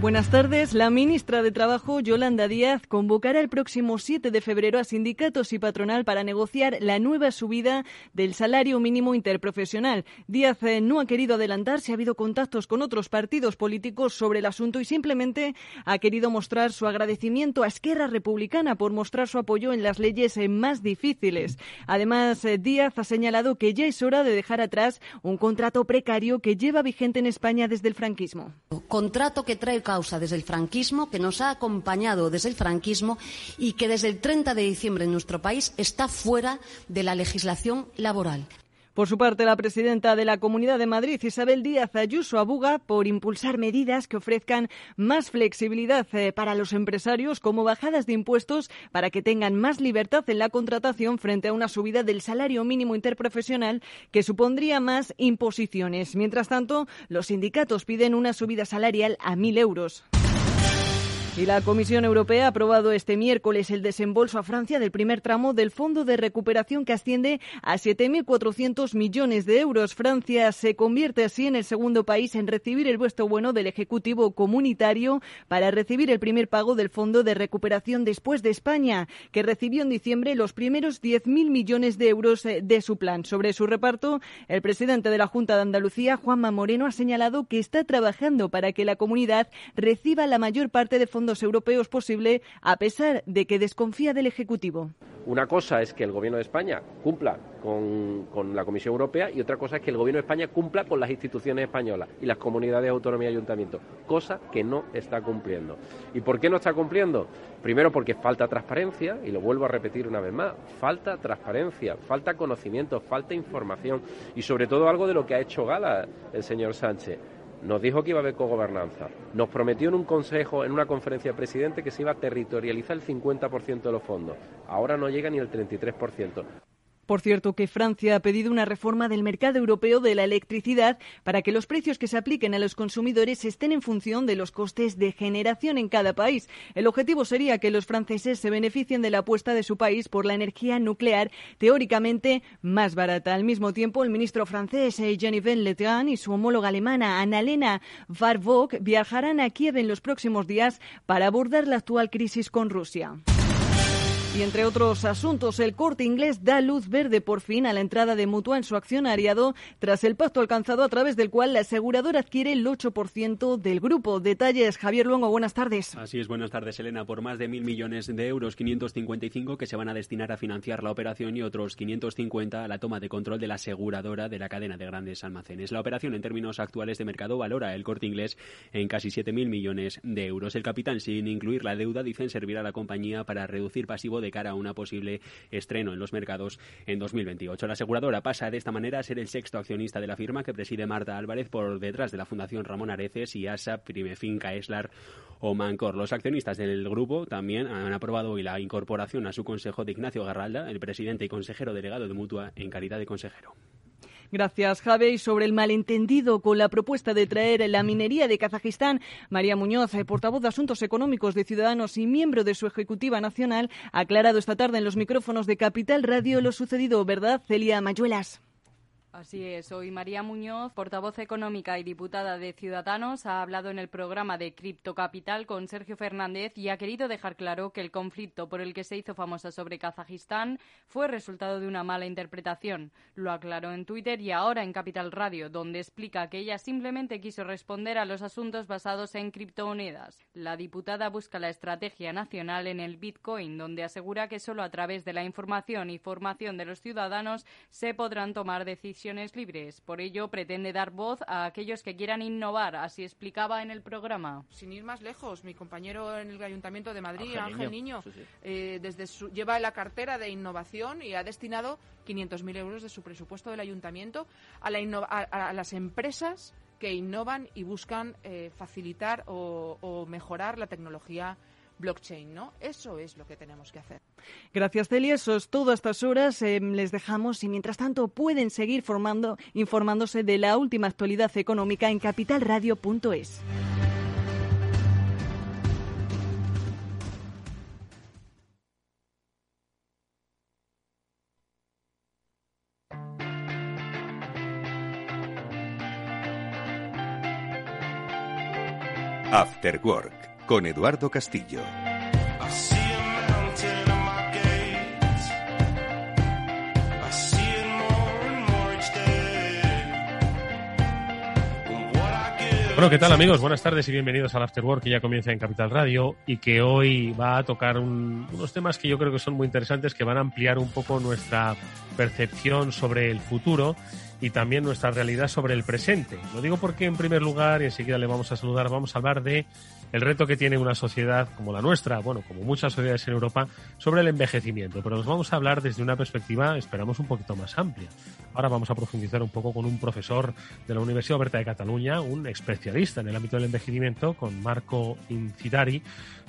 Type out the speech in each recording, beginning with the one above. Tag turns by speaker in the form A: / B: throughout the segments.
A: Buenas tardes. La ministra de Trabajo, Yolanda Díaz, convocará el próximo 7 de febrero a sindicatos y patronal para negociar la nueva subida del salario mínimo interprofesional. Díaz eh, no ha querido adelantar si ha habido contactos con otros partidos políticos sobre el asunto y simplemente ha querido mostrar su agradecimiento a Esquerra Republicana por mostrar su apoyo en las leyes eh, más difíciles. Además, eh, Díaz ha señalado que ya es hora de dejar atrás un contrato precario que lleva vigente en España desde el franquismo.
B: Contrato que trae causa desde el franquismo, que nos ha acompañado desde el franquismo y que desde el 30 de diciembre en nuestro país está fuera de la legislación laboral.
A: Por su parte, la presidenta de la Comunidad de Madrid, Isabel Díaz Ayuso, aboga por impulsar medidas que ofrezcan más flexibilidad eh, para los empresarios, como bajadas de impuestos para que tengan más libertad en la contratación frente a una subida del salario mínimo interprofesional que supondría más imposiciones. Mientras tanto, los sindicatos piden una subida salarial a mil euros. Y la Comisión Europea ha aprobado este miércoles el desembolso a Francia del primer tramo del Fondo de Recuperación que asciende a 7.400 millones de euros. Francia se convierte así en el segundo país en recibir el vuestro bueno del Ejecutivo comunitario para recibir el primer pago del Fondo de Recuperación después de España, que recibió en diciembre los primeros 10.000 millones de euros eh, de su plan. Sobre su reparto, el presidente de la Junta de Andalucía, Juanma Moreno, ha señalado que está trabajando para que la comunidad reciba la mayor parte de fondos europeos posible, a pesar de que desconfía del Ejecutivo.
C: Una cosa es que el Gobierno de España cumpla con, la Comisión Europea y otra cosa es que el Gobierno de España cumpla con las instituciones españolas y las comunidades autónomas y ayuntamientos, cosa que no está cumpliendo. ¿Y por qué no está cumpliendo? Primero porque falta transparencia, y lo vuelvo a repetir una vez más, falta transparencia, falta conocimiento, falta información y sobre todo algo de lo que ha hecho gala el señor Sánchez nos dijo que iba a haber cogobernanza. Nos prometió en un consejo, en una conferencia de presidente, que se iba a territorializar el 50% de los fondos. Ahora no llega ni el 33%.
A: Por cierto, que Francia ha pedido una reforma del mercado europeo de la electricidad para que los precios que se apliquen a los consumidores estén en función de los costes de generación en cada país. El objetivo sería que los franceses se beneficien de la apuesta de su país por la energía nuclear teóricamente más barata. Al mismo tiempo, el ministro francés Jean-Yves Le Drian y su homóloga alemana Annalena Warburg viajarán a Kiev en los próximos días para abordar la actual crisis con Rusia. Y entre otros asuntos, el corte inglés da luz verde por fin a la entrada de Mutua en su accionariado tras el pacto alcanzado a través del cual la aseguradora adquiere el 8% del grupo. Detalles, Javier Luengo, buenas tardes.
D: Así es, buenas tardes, Elena. Por más de mil millones de euros, 555 que se van a destinar a financiar la operación y otros 550 a la toma de control de la aseguradora de la cadena de grandes almacenes. La operación en términos actuales de mercado valora el corte inglés en casi 7.000 millones de euros. El capital, sin incluir la deuda, dicen servirá a la compañía para reducir pasivo de de cara a una posible estreno en los mercados en 2028. La aseguradora pasa de esta manera a ser el sexto accionista de la firma que preside Marta Álvarez por detrás de la Fundación Ramón Areces y ASA, Primefinca, Eslar o Mancor. Los accionistas del grupo también han aprobado hoy la incorporación a su consejo de Ignacio Garralda, el presidente y consejero delegado de Mutua en calidad de consejero.
A: Gracias, Javi. sobre el malentendido con la propuesta de traer la minería de Kazajistán, María Muñoz, eh, portavoz de Asuntos Económicos de Ciudadanos y miembro de su Ejecutiva Nacional, ha aclarado esta tarde en los micrófonos de Capital Radio lo sucedido, ¿verdad, Celia Mayuelas?
E: Así es, soy María Muñoz, portavoz económica y diputada de Ciudadanos. Ha hablado en el programa de Cripto Capital con Sergio Fernández y ha querido dejar claro que el conflicto por el que se hizo famosa sobre Kazajistán fue resultado de una mala interpretación. Lo aclaró en Twitter y ahora en Capital Radio, donde explica que ella simplemente quiso responder a los asuntos basados en criptomonedas. La diputada busca la estrategia nacional en el Bitcoin, donde asegura que solo a través de la información y formación de los ciudadanos se podrán tomar decisiones libres. Por ello, pretende dar voz a aquellos que quieran innovar, así explicaba en el programa.
F: Sin ir más lejos, mi compañero en el Ayuntamiento de Madrid, Ángel, Niño, eh, desde lleva la cartera de innovación y ha destinado 500.000 euros de su presupuesto del Ayuntamiento a, las empresas que innovan y buscan eh, facilitar o mejorar la tecnología blockchain, ¿no? Eso es lo que tenemos que hacer.
A: Gracias, Celia. Eso es todo a estas horas. Em, les dejamos y mientras tanto pueden seguir formando, informándose de la última actualidad económica en capitalradio.es.
G: After con Eduardo Castillo.
H: Bueno, ¿qué tal amigos? Buenas tardes y bienvenidos al After Work que ya comienza en Capital Radio y que hoy va a tocar unos temas que yo creo que son muy interesantes, que van a ampliar un poco nuestra percepción sobre el futuro y también nuestra realidad sobre el presente. Lo digo porque en primer lugar, y enseguida le vamos a saludar, vamos a hablar de el reto que tiene una sociedad como la nuestra, bueno, como muchas sociedades en Europa, sobre el envejecimiento. Pero nos vamos a hablar desde una perspectiva, esperamos, un poquito más amplia. Ahora vamos a profundizar un poco con un profesor de la Universidad Oberta de Cataluña, un especialista en el ámbito del envejecimiento, con Marco Incitari,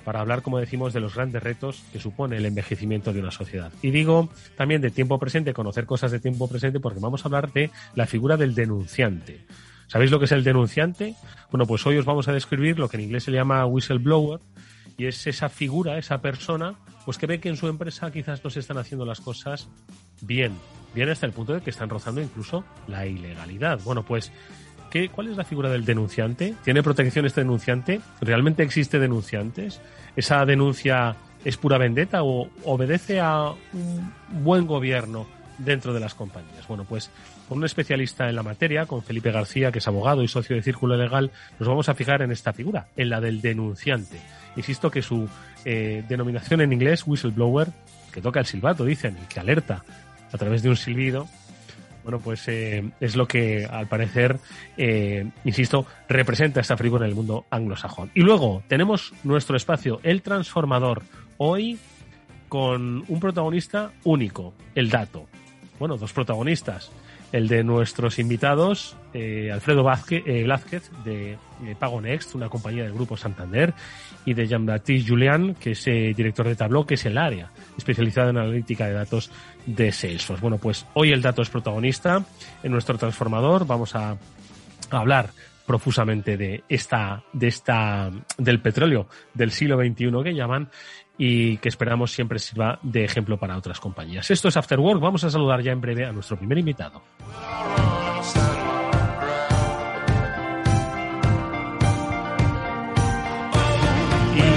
H: para hablar, como decimos, de los grandes retos que supone el envejecimiento de una sociedad. Y digo también de tiempo presente, conocer cosas de tiempo presente, porque vamos a hablar de la figura del denunciante. ¿Sabéis lo que es el denunciante? Bueno, pues hoy os vamos a describir lo que en inglés se llama whistleblower y es esa figura, esa persona, pues que ve que en su empresa quizás no se están haciendo las cosas bien, bien hasta el punto de que están rozando incluso la ilegalidad. Bueno, pues ¿qué, ¿cuál es la figura del denunciante? ¿Tiene protección este denunciante? ¿Realmente existe denunciantes? ¿Esa denuncia es pura vendetta o obedece a un buen gobierno dentro de las compañías? Bueno, pues con un especialista en la materia, con Felipe García, que es abogado y socio de Círculo Legal, nos vamos a fijar en esta figura, en la del denunciante. Insisto que su eh, denominación en inglés, whistleblower, que toca el silbato, dicen, y que alerta a través de un silbido, bueno, pues eh, es lo que al parecer, eh, insisto, representa esta figura en el mundo anglosajón. Y luego tenemos nuestro espacio, el transformador, hoy con un protagonista único, el dato. Bueno, dos protagonistas el de nuestros invitados, eh, Alfredo Vázquez, de Pago Next, una compañía del Grupo Santander, y de Jean-Baptiste Julian, que es director de Tableau, que es el área especializada en analítica de datos de Salesforce. Bueno, pues hoy el dato es protagonista en nuestro transformador. Vamos a, hablar profusamente de esta, de esta, del petróleo del siglo XXI que llaman y que esperamos siempre sirva de ejemplo para otras compañías. Esto es After Work. Vamos a saludar ya en breve a nuestro primer invitado.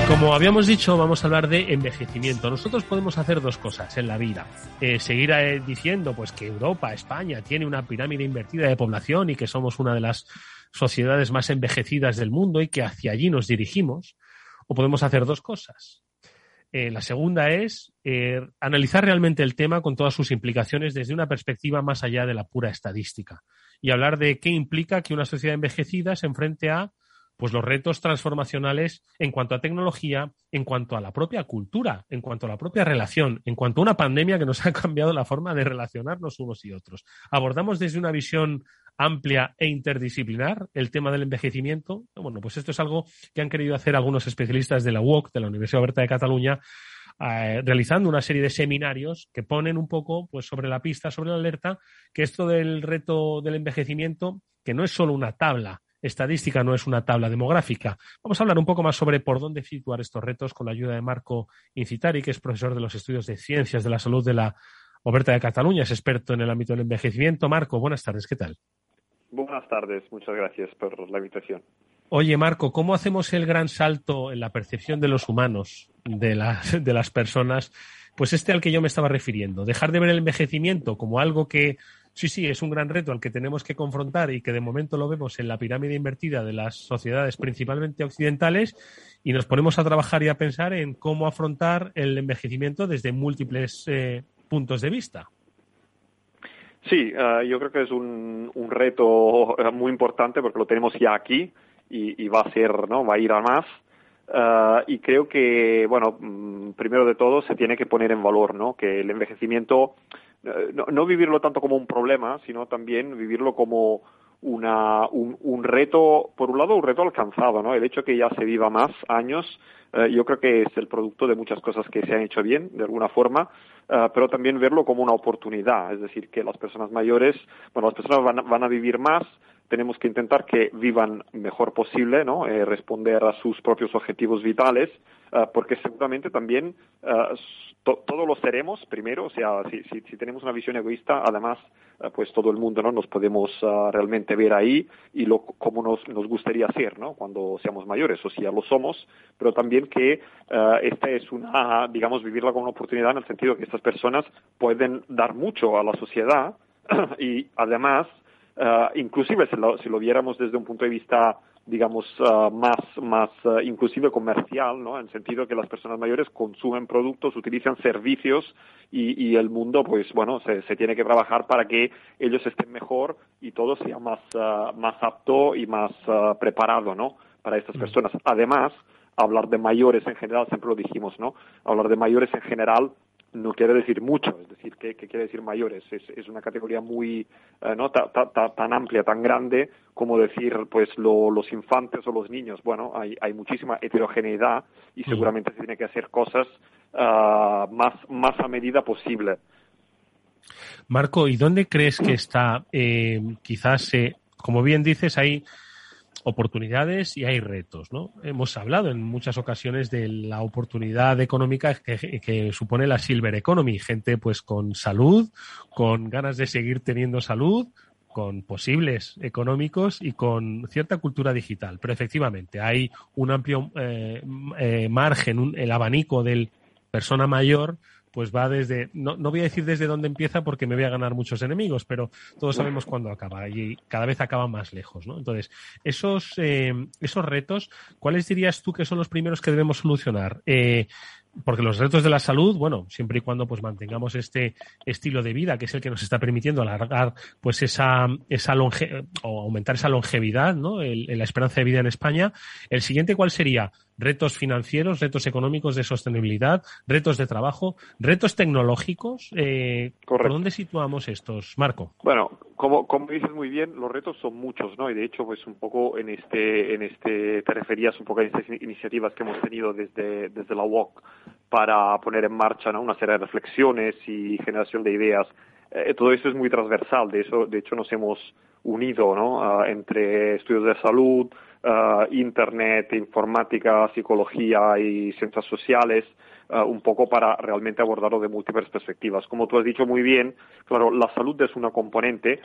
H: Como habíamos dicho, vamos a hablar de envejecimiento. Nosotros podemos hacer dos cosas en la vida. Eh, seguir eh, diciendo pues que Europa, España, tiene una pirámide invertida de población y que somos una de las sociedades más envejecidas del mundo y que hacia allí nos dirigimos. O podemos hacer dos cosas eh, la segunda es analizar realmente el tema con todas sus implicaciones desde una perspectiva más allá de la pura estadística y hablar de qué implica que una sociedad envejecida se enfrente a pues los retos transformacionales en cuanto a tecnología, en cuanto a la propia cultura, en cuanto a la propia relación, en cuanto a una pandemia que nos ha cambiado la forma de relacionarnos unos y otros. Abordamos desde una visión amplia e interdisciplinar el tema del envejecimiento. Bueno, pues esto es algo que han querido hacer algunos especialistas de la UOC, de la Universidad Oberta de Cataluña, eh, realizando una serie de seminarios que ponen un poco pues, sobre la pista, sobre la alerta, que esto del reto del envejecimiento, que no es solo una tabla estadística, no es una tabla demográfica. Vamos a hablar un poco más sobre por dónde situar estos retos con la ayuda de Marco Incitari, que es profesor de los estudios de ciencias de la salud de la Oberta de Cataluña, es experto en el ámbito del envejecimiento. Marco, buenas tardes, ¿qué tal?
I: Buenas tardes, muchas gracias por la invitación.
H: Oye, Marco, ¿cómo hacemos el gran salto en la percepción de los humanos, de las, de las personas? Pues este al que yo me estaba refiriendo. Dejar de ver el envejecimiento como algo que, sí, sí, es un gran reto al que tenemos que confrontar y que de momento lo vemos en la pirámide invertida de las sociedades principalmente occidentales y nos ponemos a trabajar y a pensar en cómo afrontar el envejecimiento desde múltiples eh, puntos de vista.
I: Sí, uh, yo creo que es un, reto eh, muy importante porque lo tenemos ya aquí y, va a ser, ¿no? Va a ir a más. Uh, y creo que, bueno, mm, primero de todo se tiene que poner en valor, ¿no? Que el envejecimiento, no, no vivirlo tanto como un problema, sino también vivirlo como una, un, un, reto, por un lado, un reto alcanzado, ¿no? El hecho que ya se viva más años yo creo que es el producto de muchas cosas que se han hecho bien, de alguna forma, pero también verlo como una oportunidad, es decir, que las personas mayores, bueno, las personas van, van a vivir más, tenemos que intentar que vivan mejor posible, ¿no? Eh, responder a sus propios objetivos vitales, eh, porque seguramente también eh, todos lo seremos primero, o sea, si, si, tenemos una visión egoísta, además, pues todo el mundo, ¿no? Nos podemos realmente ver ahí y lo como nos, nos gustaría ser, ¿no? Cuando seamos mayores, o si ya lo somos, pero también que esta es una, digamos, vivirla como una oportunidad en el sentido que estas personas pueden dar mucho a la sociedad y además Uh, inclusive si lo, si lo, viéramos desde un punto de vista digamos uh, más más uh, inclusive comercial no en sentido que las personas mayores consumen productos utilizan servicios y, y el mundo pues bueno se, se, tiene que trabajar para que ellos estén mejor y todo sea más más apto y más preparado no para estas mm. personas. Además hablar de mayores en general siempre lo dijimos no hablar de mayores en general no quiere decir mucho, es decir, que, quiere decir mayores. Es, es una categoría muy, eh, ¿no? tan amplia, tan grande como decir, pues, los infantes o los niños. Bueno, hay, hay muchísima heterogeneidad y mm. seguramente se tiene que hacer cosas uh, más, más a medida posible.
H: Marco, ¿y dónde crees que está, eh, quizás, eh, como bien dices, hay oportunidades y hay retos, ¿no? Hemos hablado en muchas ocasiones de la oportunidad económica que, supone la silver economy, gente pues con salud, con ganas de seguir teniendo salud, con posibles económicos y con cierta cultura digital. Pero efectivamente hay un amplio eh, eh, margen, el abanico del persona mayor pues va desde, no, no voy a decir desde dónde empieza porque me voy a ganar muchos enemigos, pero todos sabemos cuándo acaba y cada vez acaba más lejos, ¿no? Entonces, esos, eh, esos retos, ¿cuáles dirías tú que son los primeros que debemos solucionar? Eh, porque los retos de la salud, bueno, siempre y cuando pues mantengamos este estilo de vida que es el que nos está permitiendo alargar pues esa esa longe o aumentar esa longevidad, ¿no? El, la esperanza de vida en España. El siguiente cuál sería retos financieros, retos económicos de sostenibilidad, retos de trabajo, retos tecnológicos. Eh, ¿Por dónde situamos estos, Marco?
I: Bueno, como, como dices muy bien, los retos son muchos, ¿no? Y de hecho, pues un poco en este, en este, te referías un poco a estas iniciativas que hemos tenido desde, desde la UOC para poner en marcha ¿no? una serie de reflexiones y generación de ideas. Eh, todo eso es muy transversal, de, eso, de hecho nos hemos unido ¿no? Ah, entre estudios de salud, uh, Internet, informática, psicología y ciencias sociales, uh, un poco para realmente abordarlo de múltiples perspectivas. Como tú has dicho muy bien, claro, la salud es una componente,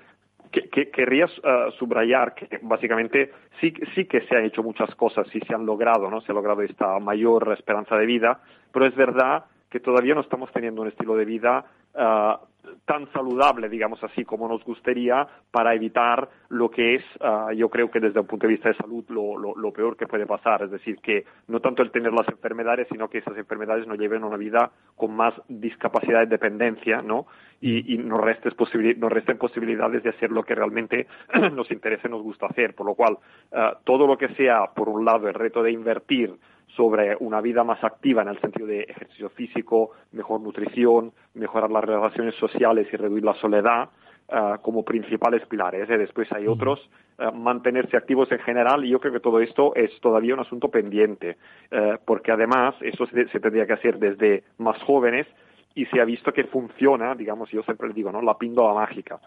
I: que, que, querrías uh, subrayar que básicamente sí, sí que se han hecho muchas cosas, sí se han logrado, ¿no? Se ha logrado esta mayor esperanza de vida, pero es verdad que todavía no estamos teniendo un estilo de vida uh, tan saludable, digamos así, como nos gustaría para evitar lo que es, uh, yo creo que desde un punto de vista de salud, lo, lo, peor que puede pasar. Es decir, que no tanto el tener las enfermedades, sino que esas enfermedades nos lleven a una vida con más discapacidad y dependencia, ¿no? Y, y nos, restes nos resten posibilidades de hacer lo que realmente nos interesa y nos gusta hacer. Por lo cual, uh, todo lo que sea, por un lado, el reto de invertir sobre una vida más activa en el sentido de ejercicio físico, mejor nutrición, mejorar las relaciones sociales y reducir la soledad uh, como principales pilares. ¿eh? Después hay otros, uh, mantenerse activos en general y yo creo que todo esto es todavía un asunto pendiente, uh, porque además eso se, se, tendría que hacer desde más jóvenes y se ha visto que funciona, digamos, yo siempre le digo, ¿no? La píldora mágica.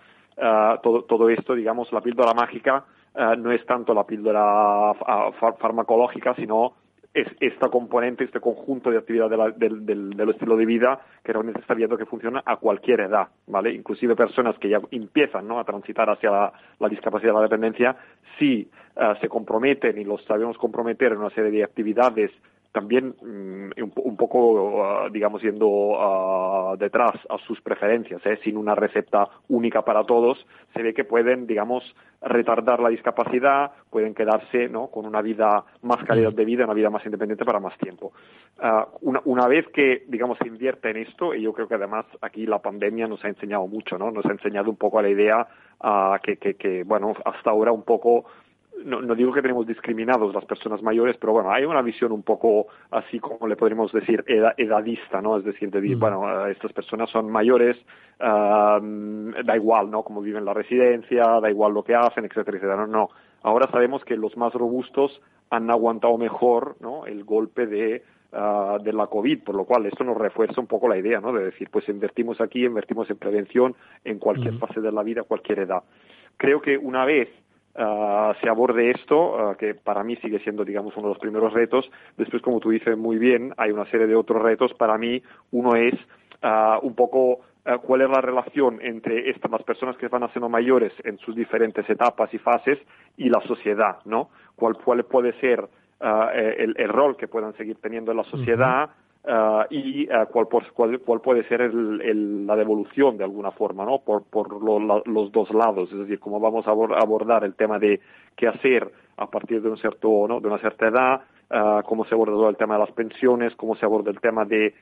I: todo, todo esto, digamos, la píldora mágica no es tanto la píldora farmacológica, sino es esta componente, este conjunto de actividad del, del, estilo de vida que realmente está viendo que funciona a cualquier edad, ¿vale? Inclusive personas que ya empiezan ¿no? a transitar hacia la, discapacidad y la dependencia, si uh, se comprometen y los sabemos comprometer en una serie de actividades también mm, un, poco, ah, digamos, yendo ah, detrás a sus preferencias, ¿eh? sin una receta única para todos, se ve que pueden, digamos, retardar la discapacidad, pueden quedarse ¿no? con una vida más calidad de vida, una vida más independiente para más tiempo. Uh, una, una, vez que, digamos, se invierte en esto, y yo creo que además aquí la pandemia nos ha enseñado mucho, ¿no? Nos ha enseñado un poco a la idea que, que, que, bueno, hasta ahora un poco no, no, digo que tenemos discriminados las personas mayores, pero bueno, hay una visión un poco así como le podríamos decir edadista, ¿no? Es decir, de decir, mm. bueno, estas personas son mayores, da igual, ¿no? Cómo viven la residencia, da igual lo que hacen, etcétera, etcétera. No, no. Ahora sabemos que los más robustos han aguantado mejor ¿no? el golpe de, ah, de la COVID, por lo cual esto nos refuerza un poco la idea ¿no? de decir, pues invertimos aquí, invertimos en prevención en cualquier fase de la vida, cualquier edad. Creo que una vez uh, se aborde esto, que para mí sigue siendo, digamos, uno de los primeros retos, después, como tú dices muy bien, hay una serie de otros retos. Para mí, uno es un poco cuál es la relación entre estas, las personas que van haciendo mayores en sus diferentes etapas y fases y la sociedad, ¿no? ¿Cuál, cuál puede ser el, el, rol que puedan seguir teniendo en la sociedad? Uh, y uh, cuál, cuál, cuál, puede ser el, el, la devolución de alguna forma, ¿no? Por, por lo, la, los dos lados, es decir, cómo vamos a abordar el tema de qué hacer a partir de un cierto, ¿no? De una cierta edad, uh, cómo se aborda el tema de las pensiones, cómo se aborda el tema de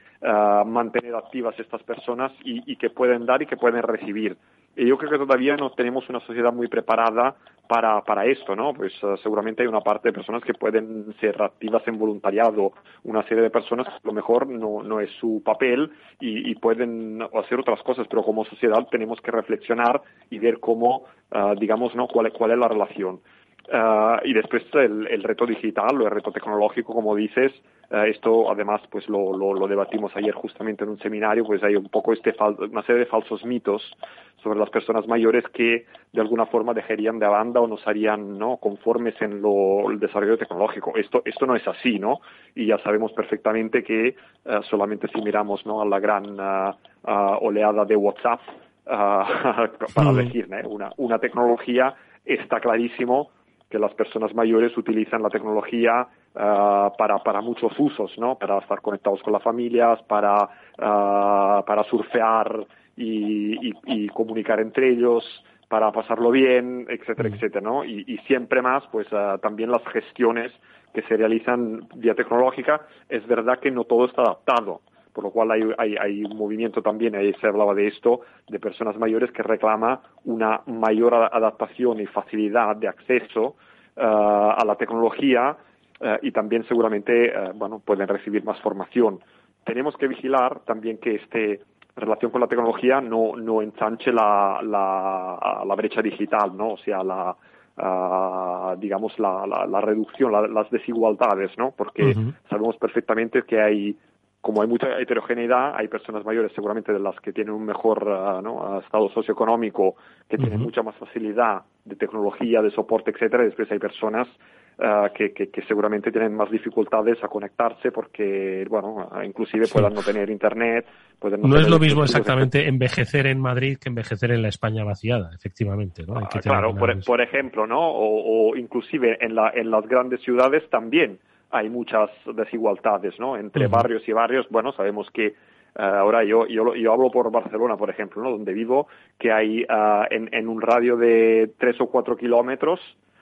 I: mantener activas estas personas y, y que pueden dar y que pueden recibir. Y yo creo que todavía no tenemos una sociedad muy preparada para, para esto, ¿no? Pues uh, seguramente hay una parte de personas que pueden ser activas en voluntariado, una serie de personas a lo mejor no, no es su papel y, y pueden hacer otras cosas, pero como sociedad tenemos que reflexionar y ver cómo, uh, digamos, ¿no? cuál, cuál es la relación. Uh, y después el, el, reto digital o el reto tecnológico, como dices, uh, esto además pues lo, lo, lo, debatimos ayer justamente en un seminario, pues hay un poco este una serie de falsos mitos sobre las personas mayores que de alguna forma dejarían de banda o nos harían ¿no? conformes en lo, el desarrollo tecnológico. Esto, esto no es así, ¿no? Y ya sabemos perfectamente que uh, solamente si miramos ¿no? a la gran oleada de WhatsApp, para decir, ¿no? una, una tecnología está clarísimo que las personas mayores utilizan la tecnología uh, para, para muchos usos, ¿no? Para estar conectados con las familias, para, uh, para surfear y, y, y, comunicar entre ellos, para pasarlo bien, etcétera, etcétera, ¿no? Y, y siempre más, pues uh, también las gestiones que se realizan vía tecnológica, es verdad que no todo está adaptado por lo cual hay, hay, hay, un movimiento también, ahí se hablaba de esto, de personas mayores que reclama una mayor adaptación y facilidad de acceso uh, a la tecnología uh, y también seguramente, uh, bueno, pueden recibir más formación. Tenemos que vigilar también que este relación con la tecnología no, no ensanche la, la, la brecha digital, ¿no? O sea, la, Uh, digamos, la, la, la reducción, la, las desigualdades, ¿no? Porque uh -huh. sabemos perfectamente que hay como hay mucha heterogeneidad, hay personas mayores seguramente de las que tienen un mejor uh, ¿no? estado socioeconómico, que uh -huh. tienen mucha más facilidad de tecnología, de soporte, etcétera. Y después hay personas uh, que, que, que, seguramente tienen más dificultades a conectarse porque, bueno, inclusive sí. puedan no tener internet. Pueden
H: no, no es lo mismo exactamente envejecer en Madrid que envejecer en la España vaciada, efectivamente. ¿no?
I: Ah, claro, por, por, ejemplo, ¿no? O, o inclusive en, la, en las grandes ciudades también hay muchas desigualdades, ¿no? Entre uh -huh. barrios y barrios, bueno, sabemos que uh, ahora yo, yo, yo hablo por Barcelona, por ejemplo, ¿no? Donde vivo, que hay uh, en, en, un radio de tres o cuatro kilómetros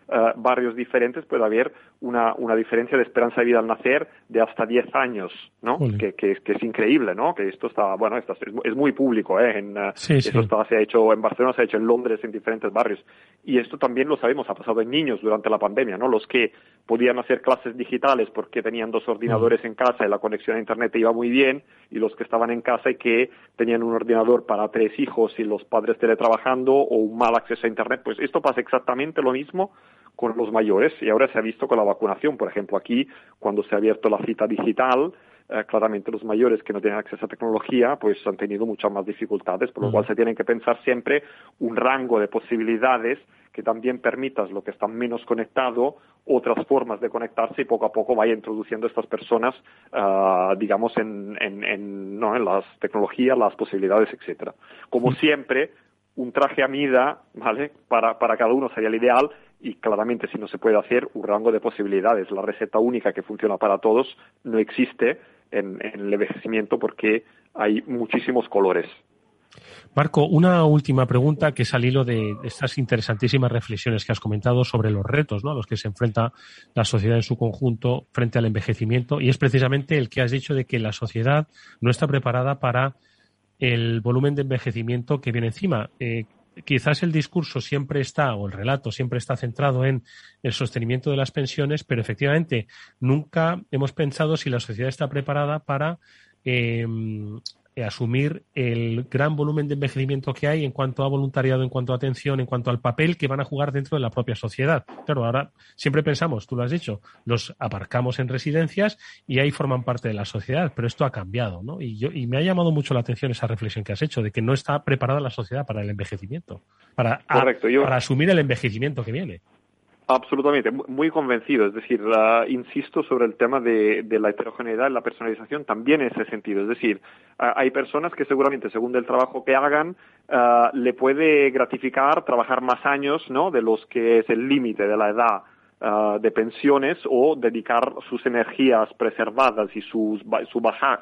I: uh, barrios diferentes puede haber una, una diferencia de esperanza de vida al nacer de hasta 10 años, ¿no? Que, que, que, es increíble, ¿no? Que esto está, bueno, esto es, es muy público, ¿eh? En, uh, sí, esto sí. Está, se ha hecho en Barcelona, se ha hecho en Londres, en diferentes barrios. Y esto también lo sabemos, ha pasado en niños durante la pandemia, ¿no? Los que podían hacer clases digitales porque tenían dos ordenadores mm. en casa y la conexión a Internet iba muy bien, y los que estaban en casa y que tenían un ordenador para tres hijos y los padres teletrabajando o un mal acceso a Internet, pues esto pasa exactamente lo mismo con los mayores y ahora se ha visto con la vacunación. Por ejemplo, aquí, cuando se ha abierto la cita digital, eh, claramente los mayores que no tienen acceso a tecnología, pues han tenido muchas más dificultades, por lo cual se tienen que pensar siempre un rango de posibilidades que también permitas lo que están menos conectado, otras formas de conectarse y poco a poco vaya introduciendo a estas personas, uh, digamos, en, en, en, ¿no? en las tecnologías, las posibilidades, etcétera. Como siempre, un traje a medida, ¿vale? Para, para cada uno sería el ideal y claramente si no se puede hacer un rango de posibilidades. La receta única que funciona para todos no existe en, el envejecimiento porque hay muchísimos colores.
H: Marco, una última pregunta que es al hilo de estas interesantísimas reflexiones que has comentado sobre los retos ¿no? a los que se enfrenta la sociedad en su conjunto frente al envejecimiento y es precisamente el que has dicho de que la sociedad no está preparada para el volumen de envejecimiento que viene encima. Eh, quizás el discurso siempre está, o el relato siempre está centrado en el sostenimiento de las pensiones, pero efectivamente nunca hemos pensado si la sociedad está preparada para eh, asumir el gran volumen de envejecimiento que hay en cuanto a voluntariado, en cuanto a atención, en cuanto al papel que van a jugar dentro de la propia sociedad. Claro, ahora siempre pensamos, tú lo has dicho, los aparcamos en residencias y ahí forman parte de la sociedad, pero esto ha cambiado, ¿no? Y, yo, y me ha llamado mucho la atención esa reflexión que has hecho de que no está preparada la sociedad para el envejecimiento, para, para asumir el envejecimiento que viene.
I: Absolutamente, muy convencido. Es decir, insisto sobre el tema de, la heterogeneidad la personalización también en ese sentido. Es decir, hay personas que seguramente, según el trabajo que hagan, ah, le puede gratificar trabajar más años, ¿no? De los que es el límite de la edad ah, de pensiones o dedicar sus energías preservadas y su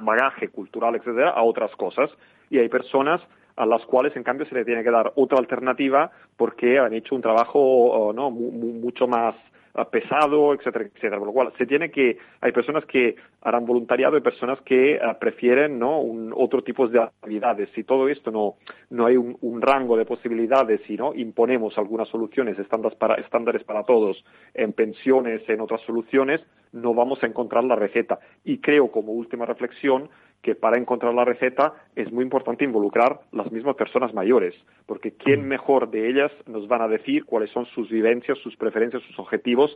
I: bagaje cultural, etcétera, a otras cosas. Y hay personas a las cuales en cambio se le tiene que dar otra alternativa porque han hecho un trabajo no mucho más ah, pesado, etcétera, etcétera. Por lo cual, se tiene que, hay personas que harán voluntariado y personas que ah, prefieren, ¿no? Un, otro tipo de actividades. Si todo esto no, no hay un, un, rango de posibilidades y, ¿no? Imponemos algunas soluciones estándares para, estándares para todos en pensiones, en otras soluciones, no vamos a encontrar la receta. Y creo, como última reflexión, que para encontrar la receta es muy importante involucrar las mismas personas mayores, porque quién mm. mejor de ellas nos van a decir cuáles son sus vivencias, sus preferencias, sus objetivos,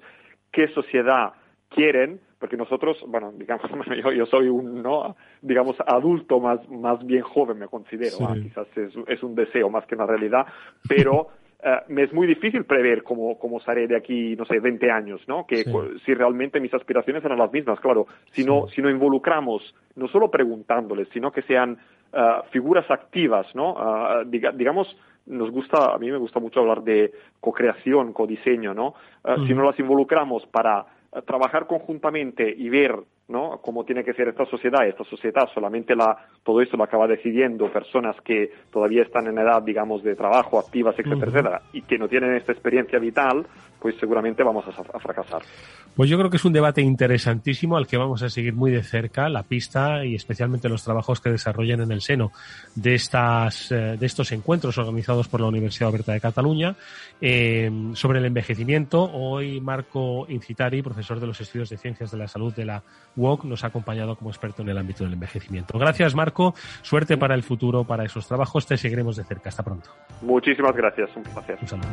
I: qué sociedad quieren, porque nosotros, bueno, digamos, yo, soy un, ¿no? digamos, adulto más, más bien joven, me considero, quizás es, es, un deseo más que una realidad, pero eh, me es muy difícil prever cómo, cómo seré de aquí, no sé, 20 años, ¿no? Que si realmente mis aspiraciones eran las mismas, claro. Si no, si no involucramos, no solo preguntándoles, sino que sean eh, figuras activas, ¿no? Eh, digamos, nos gusta, a mí me gusta mucho hablar de co-creación, co-diseño, ¿no? Si no las involucramos para trabajar conjuntamente y ver ¿no? cómo tiene que ser esta sociedad. Esta sociedad solamente la, todo esto lo acaba decidiendo personas que todavía están en edad, digamos, de trabajo, activas, etcétera, etcétera, y que no tienen esta experiencia vital, pues seguramente vamos a, fracasar.
H: Pues yo creo que es un debate interesantísimo al que vamos a seguir muy de cerca la pista y especialmente los trabajos que desarrollan en el seno de estas eh, de estos encuentros organizados por la Universidad Oberta de Cataluña eh, sobre el envejecimiento. Hoy Marco Incitari, profesor de los estudios de ciencias de la salud de la UOC, nos ha acompañado como experto en el ámbito del envejecimiento. Gracias Marco, suerte para el futuro, para esos trabajos. Te seguiremos de cerca. Hasta pronto.
I: Muchísimas gracias, un placer. Un saludo.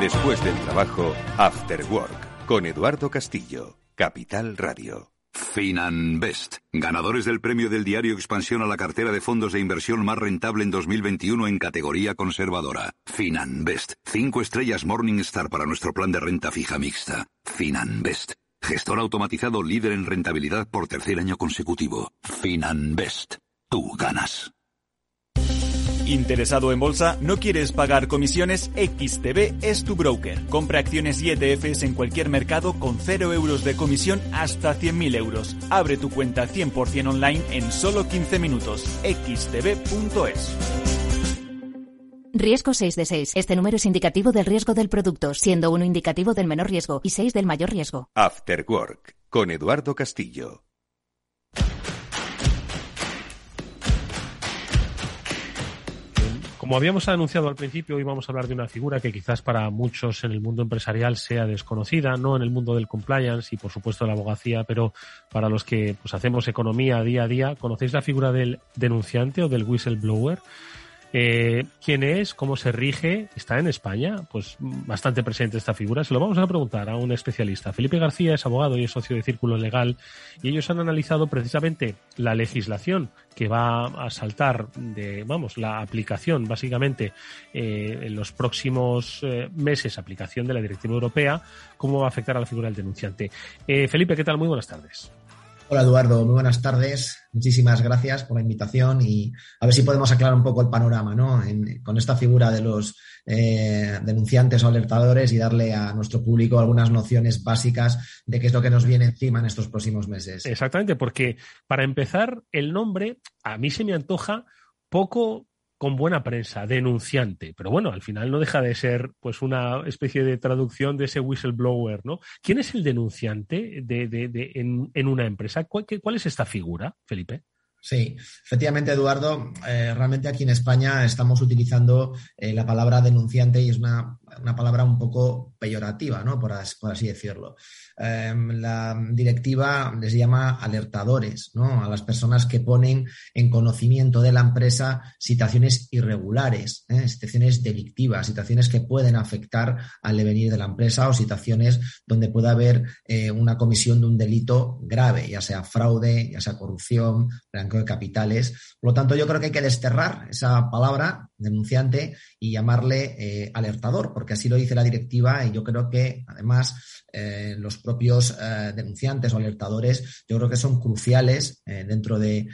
G: Después del trabajo, After Work, con Eduardo Castillo, Capital Radio.
J: Finanbest, ganadores del premio del diario Expansión a la cartera de fondos de inversión más rentable en 2021 en categoría conservadora. Finanbest, cinco estrellas Morningstar para nuestro plan de renta fija mixta. Finanbest, gestor automatizado líder en rentabilidad por tercer año consecutivo. Finanbest, tú ganas.
K: ¿Interesado en bolsa? ¿No quieres pagar comisiones? XTB es tu broker. Compra acciones y ETFs en cualquier mercado con 0 euros de comisión hasta 100.000 euros. Abre tu cuenta 100% online en solo 15 minutos. xtb.es.
L: Riesgo 6 de 6. Este número es indicativo del riesgo del producto, siendo uno indicativo del menor riesgo y 6 del mayor riesgo.
G: After Work, con Eduardo Castillo.
H: Como habíamos anunciado al principio, hoy vamos a hablar de una figura que quizás para muchos en el mundo empresarial sea desconocida, no en el mundo del compliance y por supuesto de la abogacía, pero para los que pues, hacemos economía día a día, ¿conocéis la figura del denunciante o del whistleblower? Eh, ¿Quién es? ¿Cómo se rige? ¿Está en España? Pues bastante presente esta figura. Se lo vamos a preguntar a un especialista. Felipe García es abogado y es socio de Círculo Legal y ellos han analizado precisamente la legislación que va a saltar de, vamos, la aplicación básicamente eh, en los próximos eh, meses, aplicación de la Directiva Europea, cómo va a afectar a la figura del denunciante. Felipe, ¿qué tal? Muy buenas tardes.
M: Hola Eduardo, muy buenas tardes. Muchísimas gracias por la invitación y a ver si podemos aclarar un poco el panorama ¿no? con esta figura de los eh, denunciantes o alertadores y darle a nuestro público algunas nociones básicas de qué es lo que nos viene encima en estos próximos meses.
H: Exactamente, porque para empezar, el nombre a mí se me antoja poco con buena prensa, denunciante. Pero bueno, al final no deja de ser pues una especie de traducción de ese whistleblower, ¿no? ¿Quién es el denunciante de, en, en, una empresa? ¿Cuál, ¿Cuál, es esta figura, Felipe?
M: Sí, efectivamente, Eduardo. Eh, realmente aquí en España estamos utilizando eh, la palabra denunciante y es una una palabra un poco peyorativa, ¿no? por, así decirlo. Em, la directiva les llama alertadores, ¿no? A las personas que ponen en conocimiento de la empresa situaciones irregulares, ¿eh? situaciones delictivas, situaciones que pueden afectar al devenir de la empresa o situaciones donde pueda haber eh, una comisión de un delito grave, ya sea fraude, ya sea corrupción, blanqueo de capitales. Por lo tanto, yo creo que hay que desterrar esa palabra denunciante y llamarle eh, alertador, porque así lo dice la directiva y yo creo que además eh, los propios eh, denunciantes o alertadores, yo creo que son cruciales eh, dentro de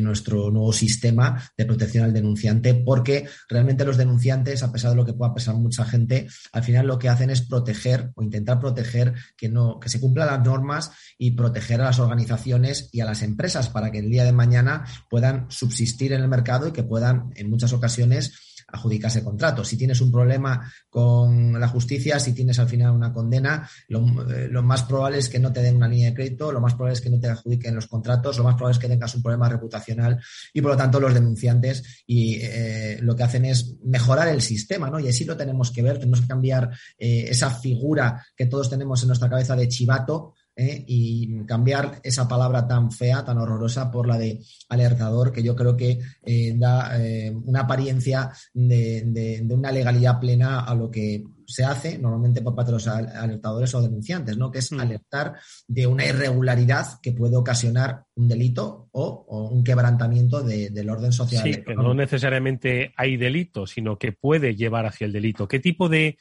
M: nuestro nuevo sistema de protección al denunciante, porque realmente los denunciantes, a pesar de lo que pueda pensar mucha gente, al final lo que hacen es proteger o intentar proteger que no, que se cumplan las normas y proteger a las organizaciones y a las empresas para que el día de mañana puedan subsistir en el mercado y que puedan, en muchas ocasiones, adjudicarse contrato. Si tienes un problema con la justicia, si tienes al final una condena, eh, lo, más probable es que no te den una línea de crédito, lo más probable es que no te adjudiquen los contratos, lo más probable es que tengas un problema reputacional y por lo tanto los denunciantes y eh, lo que hacen es mejorar el sistema, ¿no? Y así lo tenemos que ver, tenemos que cambiar eh, esa figura que todos tenemos en nuestra cabeza de chivato ¿eh? y cambiar esa palabra tan fea, tan horrorosa, por la de alertador, que yo creo que eh, da eh, una apariencia de, una legalidad plena a lo que se hace normalmente por parte de los alertadores o denunciantes, ¿no? que es mm. alertar de una irregularidad que puede ocasionar un delito o, un quebrantamiento del orden social.
H: Sí, que no necesariamente hay delito, sino que puede llevar hacia el delito. ¿Qué tipo de,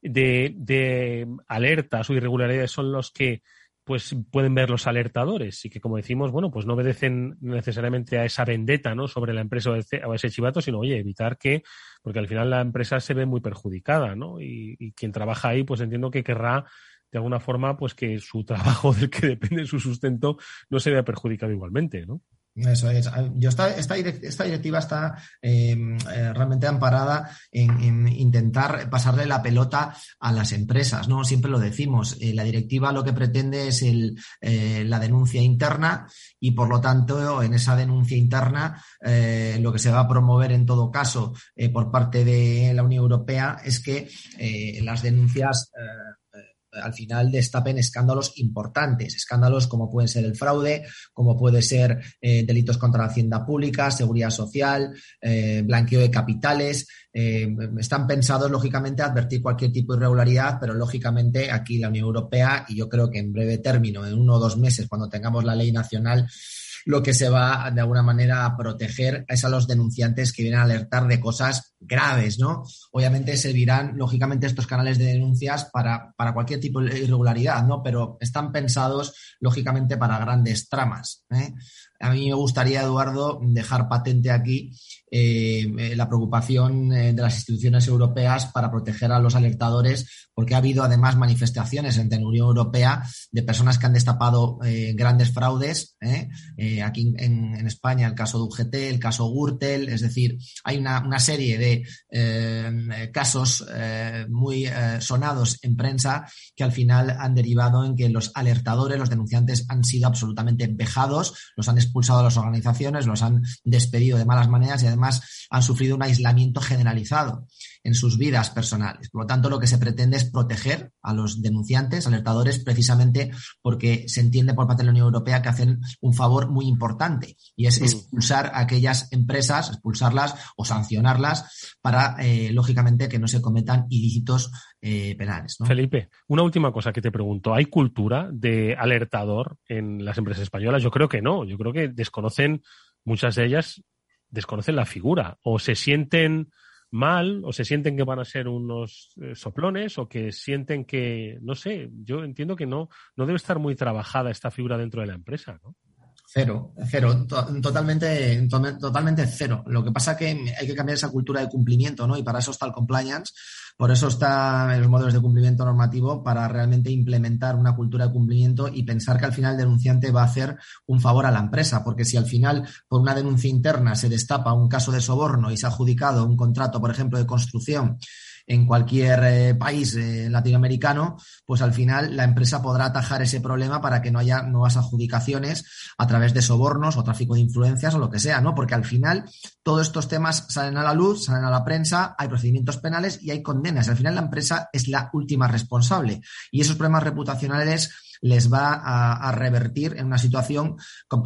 H: de alertas o irregularidades son los que pues pueden ver los alertadores y que, como decimos, bueno, pues no obedecen necesariamente a esa vendetta, ¿no? Sobre la empresa o ese chivato, sino, oye, evitar que, porque al final la empresa se ve muy perjudicada, ¿no? Y, y quien trabaja ahí, pues entiendo que querrá de alguna forma, pues que su trabajo del que depende su sustento no se vea perjudicado igualmente, ¿no?
M: Eso es. Ah, yo esta, esta, directiva está em, eh, realmente amparada en, intentar pasarle la pelota a las empresas, ¿no? Siempre lo decimos. Eh, la directiva lo que pretende es el, eh, la denuncia interna y, por lo tanto, en esa denuncia interna, lo que se va a promover en todo caso por parte de la Unión Europea es que las denuncias al final destapen escándalos importantes, escándalos como pueden ser el fraude, como puede ser eh, delitos contra la hacienda pública, seguridad social, eh, blanqueo de capitales. Eh, están pensados, lógicamente, advertir cualquier tipo de irregularidad, pero lógicamente aquí la Unión Europea, y yo creo que en breve término, en uno o dos meses, cuando tengamos la ley nacional, lo que se va de alguna manera a proteger es a los denunciantes que vienen a alertar de cosas graves, ¿no? Obviamente servirán, lógicamente, estos canales de denuncias para, para cualquier tipo de irregularidad, ¿no? Pero están pensados, lógicamente, para grandes tramas. ¿eh? A mí me gustaría, Eduardo, dejar patente aquí eh, la preocupación eh, de las instituciones europeas para proteger a los alertadores, porque ha habido además manifestaciones entre la Unión Europea de personas que han destapado eh, grandes fraudes. aquí en, España el caso de UGT, el caso Gürtel, es decir, hay una, una serie de casos muy sonados en prensa que al final han derivado en que los alertadores, los denunciantes han sido absolutamente vejados, los han expulsado de las organizaciones, los han despedido de malas maneras y además han sufrido un aislamiento generalizado en sus vidas personales. Por lo tanto, lo que se pretende es proteger a los denunciantes, alertadores, precisamente porque se entiende por parte de la Unión Europea que hacen un favor muy importante y es mm. expulsar a aquellas empresas, expulsarlas o sancionarlas para, eh, lógicamente, que no se cometan ilícitos eh, penales.
H: Felipe, una última cosa que te pregunto. ¿Hay cultura de alertador en las empresas españolas? Yo creo que no. Yo creo que desconocen, muchas de ellas desconocen la figura o se sienten mal o se sienten que van a ser unos eh, soplones o que sienten que, no sé, yo entiendo que no, no debe estar muy trabajada esta figura dentro de la empresa, ¿no?
M: Cero, cero, totalmente, totalmente cero. Lo que pasa es que hay que cambiar esa cultura de cumplimiento, ¿no? Y para eso está el compliance, por eso están los modelos de cumplimiento normativo para realmente implementar una cultura de cumplimiento y pensar que al final el denunciante va a hacer un favor a la empresa, porque si al final por una denuncia interna se destapa un caso de soborno y se ha adjudicado un contrato, por ejemplo, de construcción en cualquier eh, país eh, latinoamericano, pues al final la empresa podrá atajar ese problema para que no haya nuevas adjudicaciones a través de sobornos o tráfico de influencias o lo que sea, ¿no? Porque al final todos estos temas salen a la luz, salen a la prensa, hay procedimientos penales y hay condenas. Al final la empresa es la última responsable y esos problemas reputacionales les va a, revertir en una situación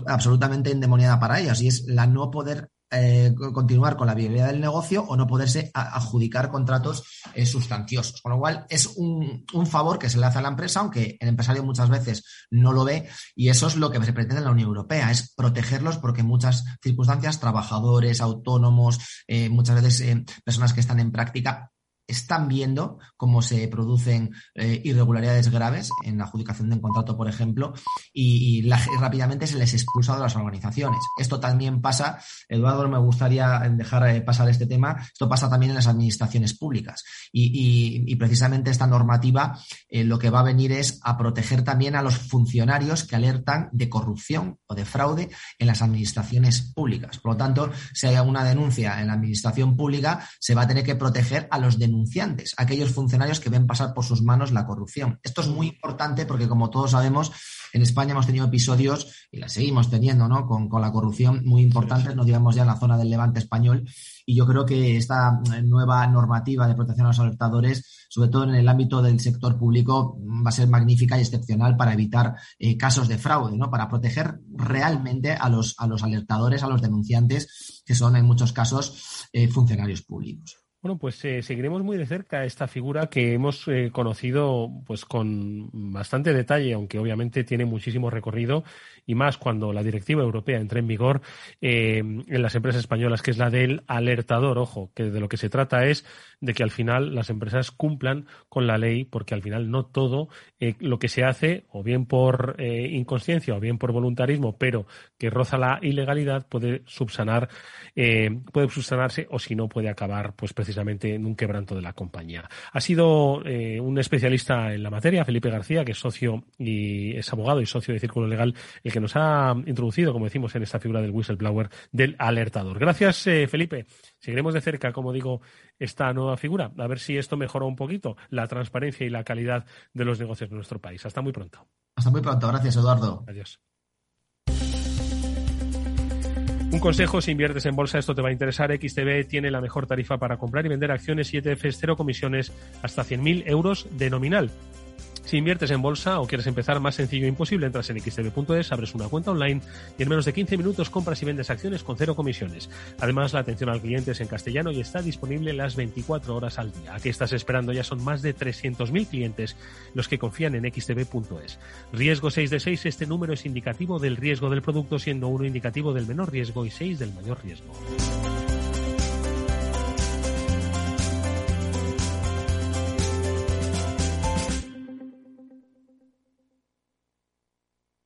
M: absolutamente endemoniada para ellas y es la no poder eh, continuar con la viabilidad del negocio o no poderse adjudicar contratos eh, sustanciosos. Con lo cual, es un, favor que se le hace a la empresa, aunque el empresario muchas veces no lo ve, y eso es lo que se pretende en la Unión Europea, es protegerlos porque en muchas circunstancias, trabajadores, autónomos, eh, muchas veces personas que están en práctica, están viendo cómo se producen eh, irregularidades graves en la adjudicación de un contrato, por ejemplo, y, rápidamente se les expulsa de las organizaciones. Esto también pasa, Eduardo, me gustaría dejar eh, pasar este tema, esto pasa también en las administraciones públicas. Y, precisamente esta normativa eh, lo que va a venir es a proteger también a los funcionarios que alertan de corrupción o de fraude en las administraciones públicas. Por lo tanto, si hay alguna denuncia en la administración pública, se va a tener que proteger a los denunciantes denunciantes, aquellos funcionarios que ven pasar por sus manos la corrupción. Esto es muy importante porque, como todos sabemos, en España hemos tenido episodios, y la seguimos teniendo, ¿no? Con, la corrupción muy importantes, no digamos ya en la zona del levante español. Y yo creo que esta eh, nueva normativa de protección a los alertadores, sobre todo en el ámbito del sector público, va a ser magnífica y excepcional para evitar eh, casos de fraude, ¿no? Para proteger realmente a los, a los alertadores, a los denunciantes, que son en muchos casos eh, funcionarios públicos.
H: Bueno, pues eh, seguiremos muy de cerca esta figura que hemos eh, conocido pues con bastante detalle, aunque obviamente tiene muchísimo recorrido y más cuando la directiva europea entre en vigor eh, en las empresas españolas, que es la del alertador. Ojo, que de lo que se trata es de que al final las empresas cumplan con la ley, porque al final no todo eh, lo que se hace, o bien por eh, inconsciencia o bien por voluntarismo, pero que roza la ilegalidad, puede subsanar, puede subsanarse o si no puede acabar, pues precisamente en un quebranto de la compañía. Ha sido un especialista en la materia, Felipe García, que es socio y es abogado y socio de Círculo Legal, el que nos ha introducido, como decimos, en esta figura del whistleblower, del alertador. Gracias, eh, Felipe. Seguiremos de cerca, como digo, esta nueva figura, a ver si esto mejora un poquito la transparencia y la calidad de los negocios de nuestro país. Hasta muy pronto.
M: Hasta muy pronto. Gracias, Eduardo.
H: Adiós. Un consejo, si inviertes en bolsa, esto te va a interesar. XTB tiene la mejor tarifa para comprar y vender acciones y ETFs, cero comisiones, hasta 100.000 euros de nominal. Si inviertes en bolsa o quieres empezar más sencillo e imposible, entras en xtb.es, abres una cuenta online y en menos de 15 minutos compras y vendes acciones con cero comisiones. Además, la atención al cliente es en castellano y está disponible las 24 horas al día. ¿A qué estás esperando? Ya son más de 300.000 clientes los que confían en xtb.es. Riesgo 6 de 6, este número es indicativo del riesgo del producto, siendo uno indicativo del menor riesgo y 6 del mayor riesgo.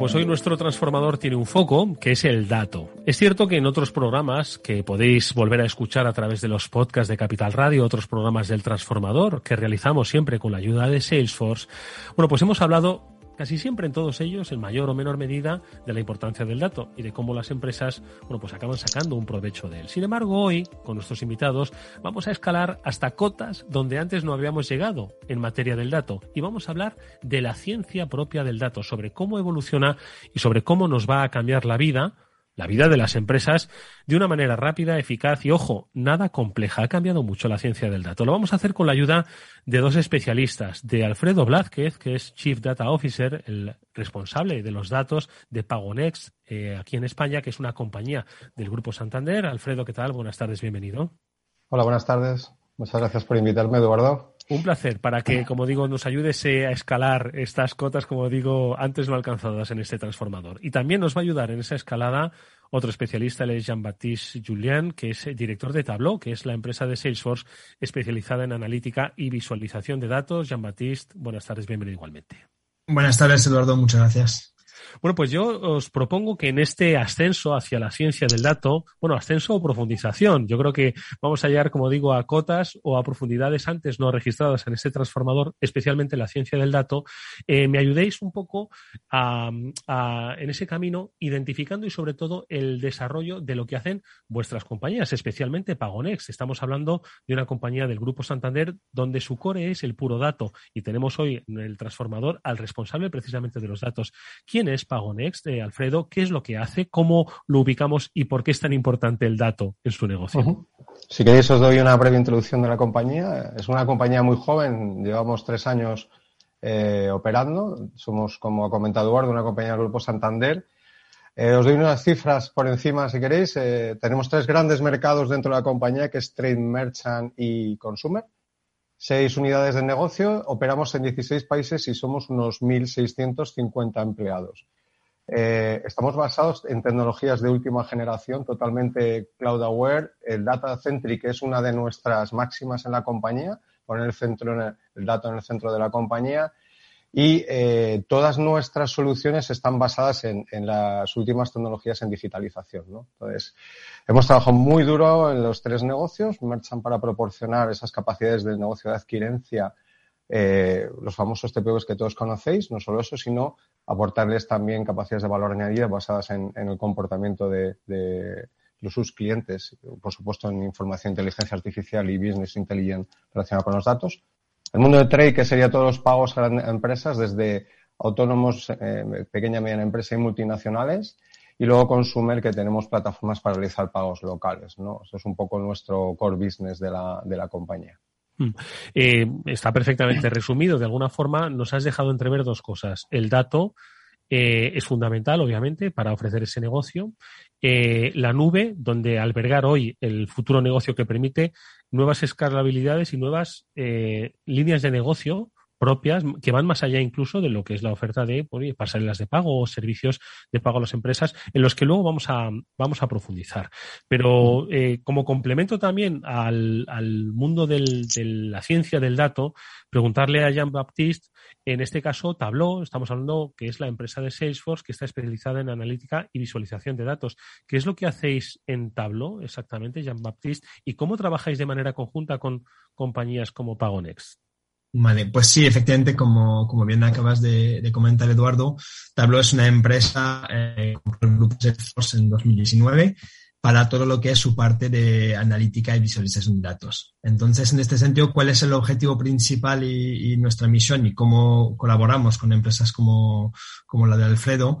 H: Pues hoy nuestro transformador tiene un foco, que es el dato. Es cierto que en otros programas que podéis volver a escuchar a través de los podcasts de Capital Radio, otros programas del transformador que realizamos siempre con la ayuda de Salesforce, bueno, pues hemos hablado casi siempre en todos ellos, en mayor o menor medida, de la importancia del dato y de cómo las empresas, bueno, pues acaban sacando un provecho de él. Sin embargo, hoy, con nuestros invitados, vamos a escalar hasta cotas donde antes no habíamos llegado en materia del dato y vamos a hablar de la ciencia propia del dato, sobre cómo evoluciona y sobre cómo nos va a cambiar la vida la vida de las empresas de una manera rápida, eficaz y, ojo, nada compleja. Ha cambiado mucho la ciencia del dato. Lo vamos a hacer con la ayuda de dos especialistas, de Alfredo Blázquez, que es Chief Data Officer, el responsable de los datos de Pagonext eh, aquí en España, que es una compañía del Grupo Santander. Alfredo, ¿qué tal? Buenas tardes, bienvenido.
N: Hola, buenas tardes. Muchas gracias por invitarme, Eduardo.
H: Un placer para que, como digo, nos ayudes a escalar estas cotas, como digo, antes no alcanzadas en este transformador. Y también nos va a ayudar en esa escalada otro especialista, el es Jean-Baptiste Julien, que es director de Tableau, que es la empresa de Salesforce especializada en analítica y visualización de datos. Jean-Baptiste, buenas tardes, bienvenido igualmente.
O: Buenas tardes, Eduardo. Muchas gracias.
H: Bueno, pues yo os propongo que en este ascenso hacia la ciencia del dato, bueno, ascenso o profundización, yo creo que vamos a llegar, como digo, a cotas o a profundidades antes no registradas en este transformador, especialmente en la ciencia del dato, eh, me ayudéis un poco a, en ese camino, identificando y sobre todo el desarrollo de lo que hacen vuestras compañías, especialmente Pagonex. Estamos hablando de una compañía del Grupo Santander donde su core es el puro dato y tenemos hoy en el transformador al responsable precisamente de los datos. ¿Quién es Pagonext, eh, Alfredo, ¿qué es lo que hace? ¿Cómo lo ubicamos y por qué es tan importante el dato en su negocio?
N: Si queréis os doy una breve introducción de la compañía. Es una compañía muy joven, llevamos tres años eh, operando. Somos, como ha comentado Eduardo, una compañía del Grupo Santander. Eh, os doy unas cifras por encima si queréis. tenemos tres grandes mercados dentro de la compañía, que es Trade, Merchant y Consumer seis unidades de negocio, operamos en 16 países y somos unos 1.650 empleados. Eh, estamos basados en tecnologías de última generación, totalmente cloud aware. El data centric es una de nuestras máximas en la compañía, poner el, centro el dato en el centro de la compañía y eh, todas nuestras soluciones están basadas en, las últimas tecnologías en digitalización. ¿no? Entonces, hemos trabajado muy duro en los tres negocios, Merchant para proporcionar esas capacidades del negocio de adquirencia, eh, los famosos TPVs que todos conocéis, no solo eso, sino aportarles también capacidades de valor añadido basadas en, el comportamiento de, de sus clientes, por supuesto en información, inteligencia artificial y business intelligence relacionado con los datos. El mundo de trade, que sería todos los pagos a empresas, desde autónomos, eh, pequeña, mediana empresa y multinacionales. Y luego consumer, que tenemos plataformas para realizar pagos locales. ¿no? Eso es un poco nuestro core business de la, de la compañía.
H: Mm. Eh, está perfectamente resumido. De alguna forma nos has dejado entrever dos cosas. El dato eh, es fundamental, obviamente, para ofrecer ese negocio. Eh, la nube, donde albergar hoy el futuro negocio que permite nuevas escalabilidades y nuevas eh, líneas de negocio propias que van más allá incluso de lo que es la oferta de pasarelas de pago o servicios de pago a las empresas, en los que luego vamos a, vamos a profundizar. Pero eh, como complemento también al, al mundo del, de la ciencia del dato, preguntarle a Jean Baptiste, en este caso Tableau, estamos hablando que es la empresa de Salesforce que está especializada en analítica y visualización de datos. ¿Qué es lo que hacéis en Tableau exactamente, Jean Baptiste, y cómo trabajáis de manera conjunta con compañías como Pagonex?
O: Vale, pues sí, efectivamente, como, como bien acabas de, comentar, Eduardo, Tableau es una empresa eh, el grupo Salesforce en 2019 para todo lo que es su parte de analítica y visualización de datos. Entonces, en este sentido, ¿cuál es el objetivo principal y, nuestra misión y cómo colaboramos con empresas como, como la de Alfredo?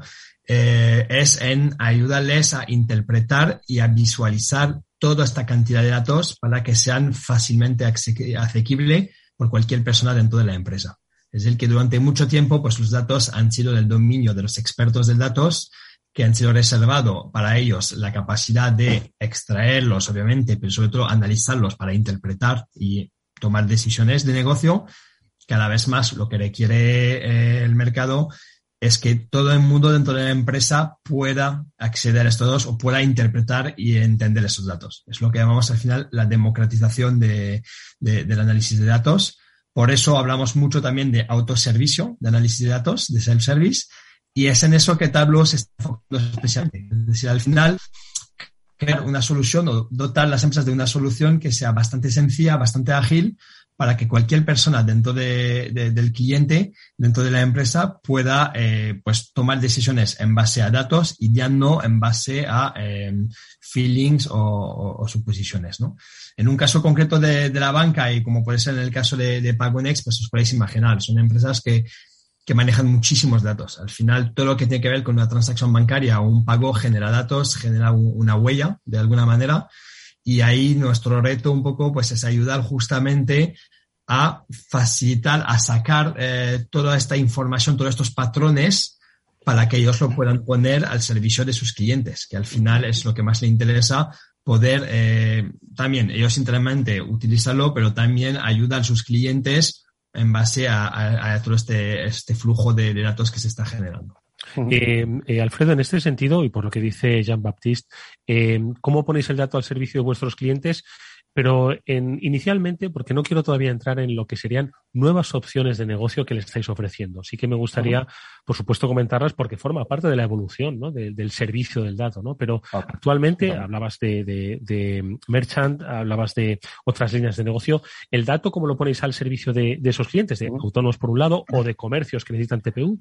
O: Eh, es en ayudarles a interpretar y a visualizar toda esta cantidad de datos para que sean fácilmente asequibles por cualquier persona dentro de la empresa. Es decir, que durante mucho tiempo, pues los datos han sido del dominio de los expertos de datos, que han sido reservado para ellos la capacidad de extraerlos, obviamente, pero sobre todo analizarlos para interpretar y tomar decisiones de negocio. Cada vez más lo que requiere eh, el mercado es que todo el mundo dentro de la empresa pueda acceder a estos datos o pueda interpretar y entender esos datos. Es lo que llamamos al final la democratización de, del análisis de datos. Por eso hablamos mucho también de autoservicio, de análisis de datos, de self-service, y es en eso que Tableau se está enfocando especialmente. Es decir, al final, crear una solución o dotar las empresas de una solución que sea bastante sencilla, bastante ágil, para que cualquier persona dentro de, del cliente, dentro de la empresa, pueda eh, pues tomar decisiones en base a datos y ya no en base a em, feelings o, suposiciones. ¿no? En un caso concreto de, la banca y como puede ser en el caso de, de PagoNext, pues os podéis imaginar, son empresas que, que manejan muchísimos datos. Al final, todo lo que tiene que ver con una transacción bancaria o un pago genera datos, genera una huella de alguna manera y ahí nuestro reto un poco pues es ayudar justamente a facilitar, a sacar eh, toda esta información, todos estos patrones para que ellos lo puedan poner al servicio de sus clientes, que al final es lo que más le interesa poder eh, también ellos internamente utilizarlo, pero también ayudar a sus clientes en base a, todo este, este flujo de datos que se está generando.
H: Eh, eh, Alfredo, en este sentido, y por lo que dice Jean-Baptiste, eh, ¿cómo ponéis el dato al servicio de vuestros clientes? pero en, inicialmente, porque no quiero todavía entrar en lo que serían nuevas opciones de negocio que le estáis ofreciendo. Sí que me gustaría, por supuesto, comentarlas porque forma parte de la evolución ¿no? del servicio del dato, ¿no? Pero actualmente hablabas de, Merchant, hablabas de otras líneas de negocio. ¿El dato cómo lo ponéis al servicio de, esos clientes, de autónomos por un lado o de comercios que necesitan TPU?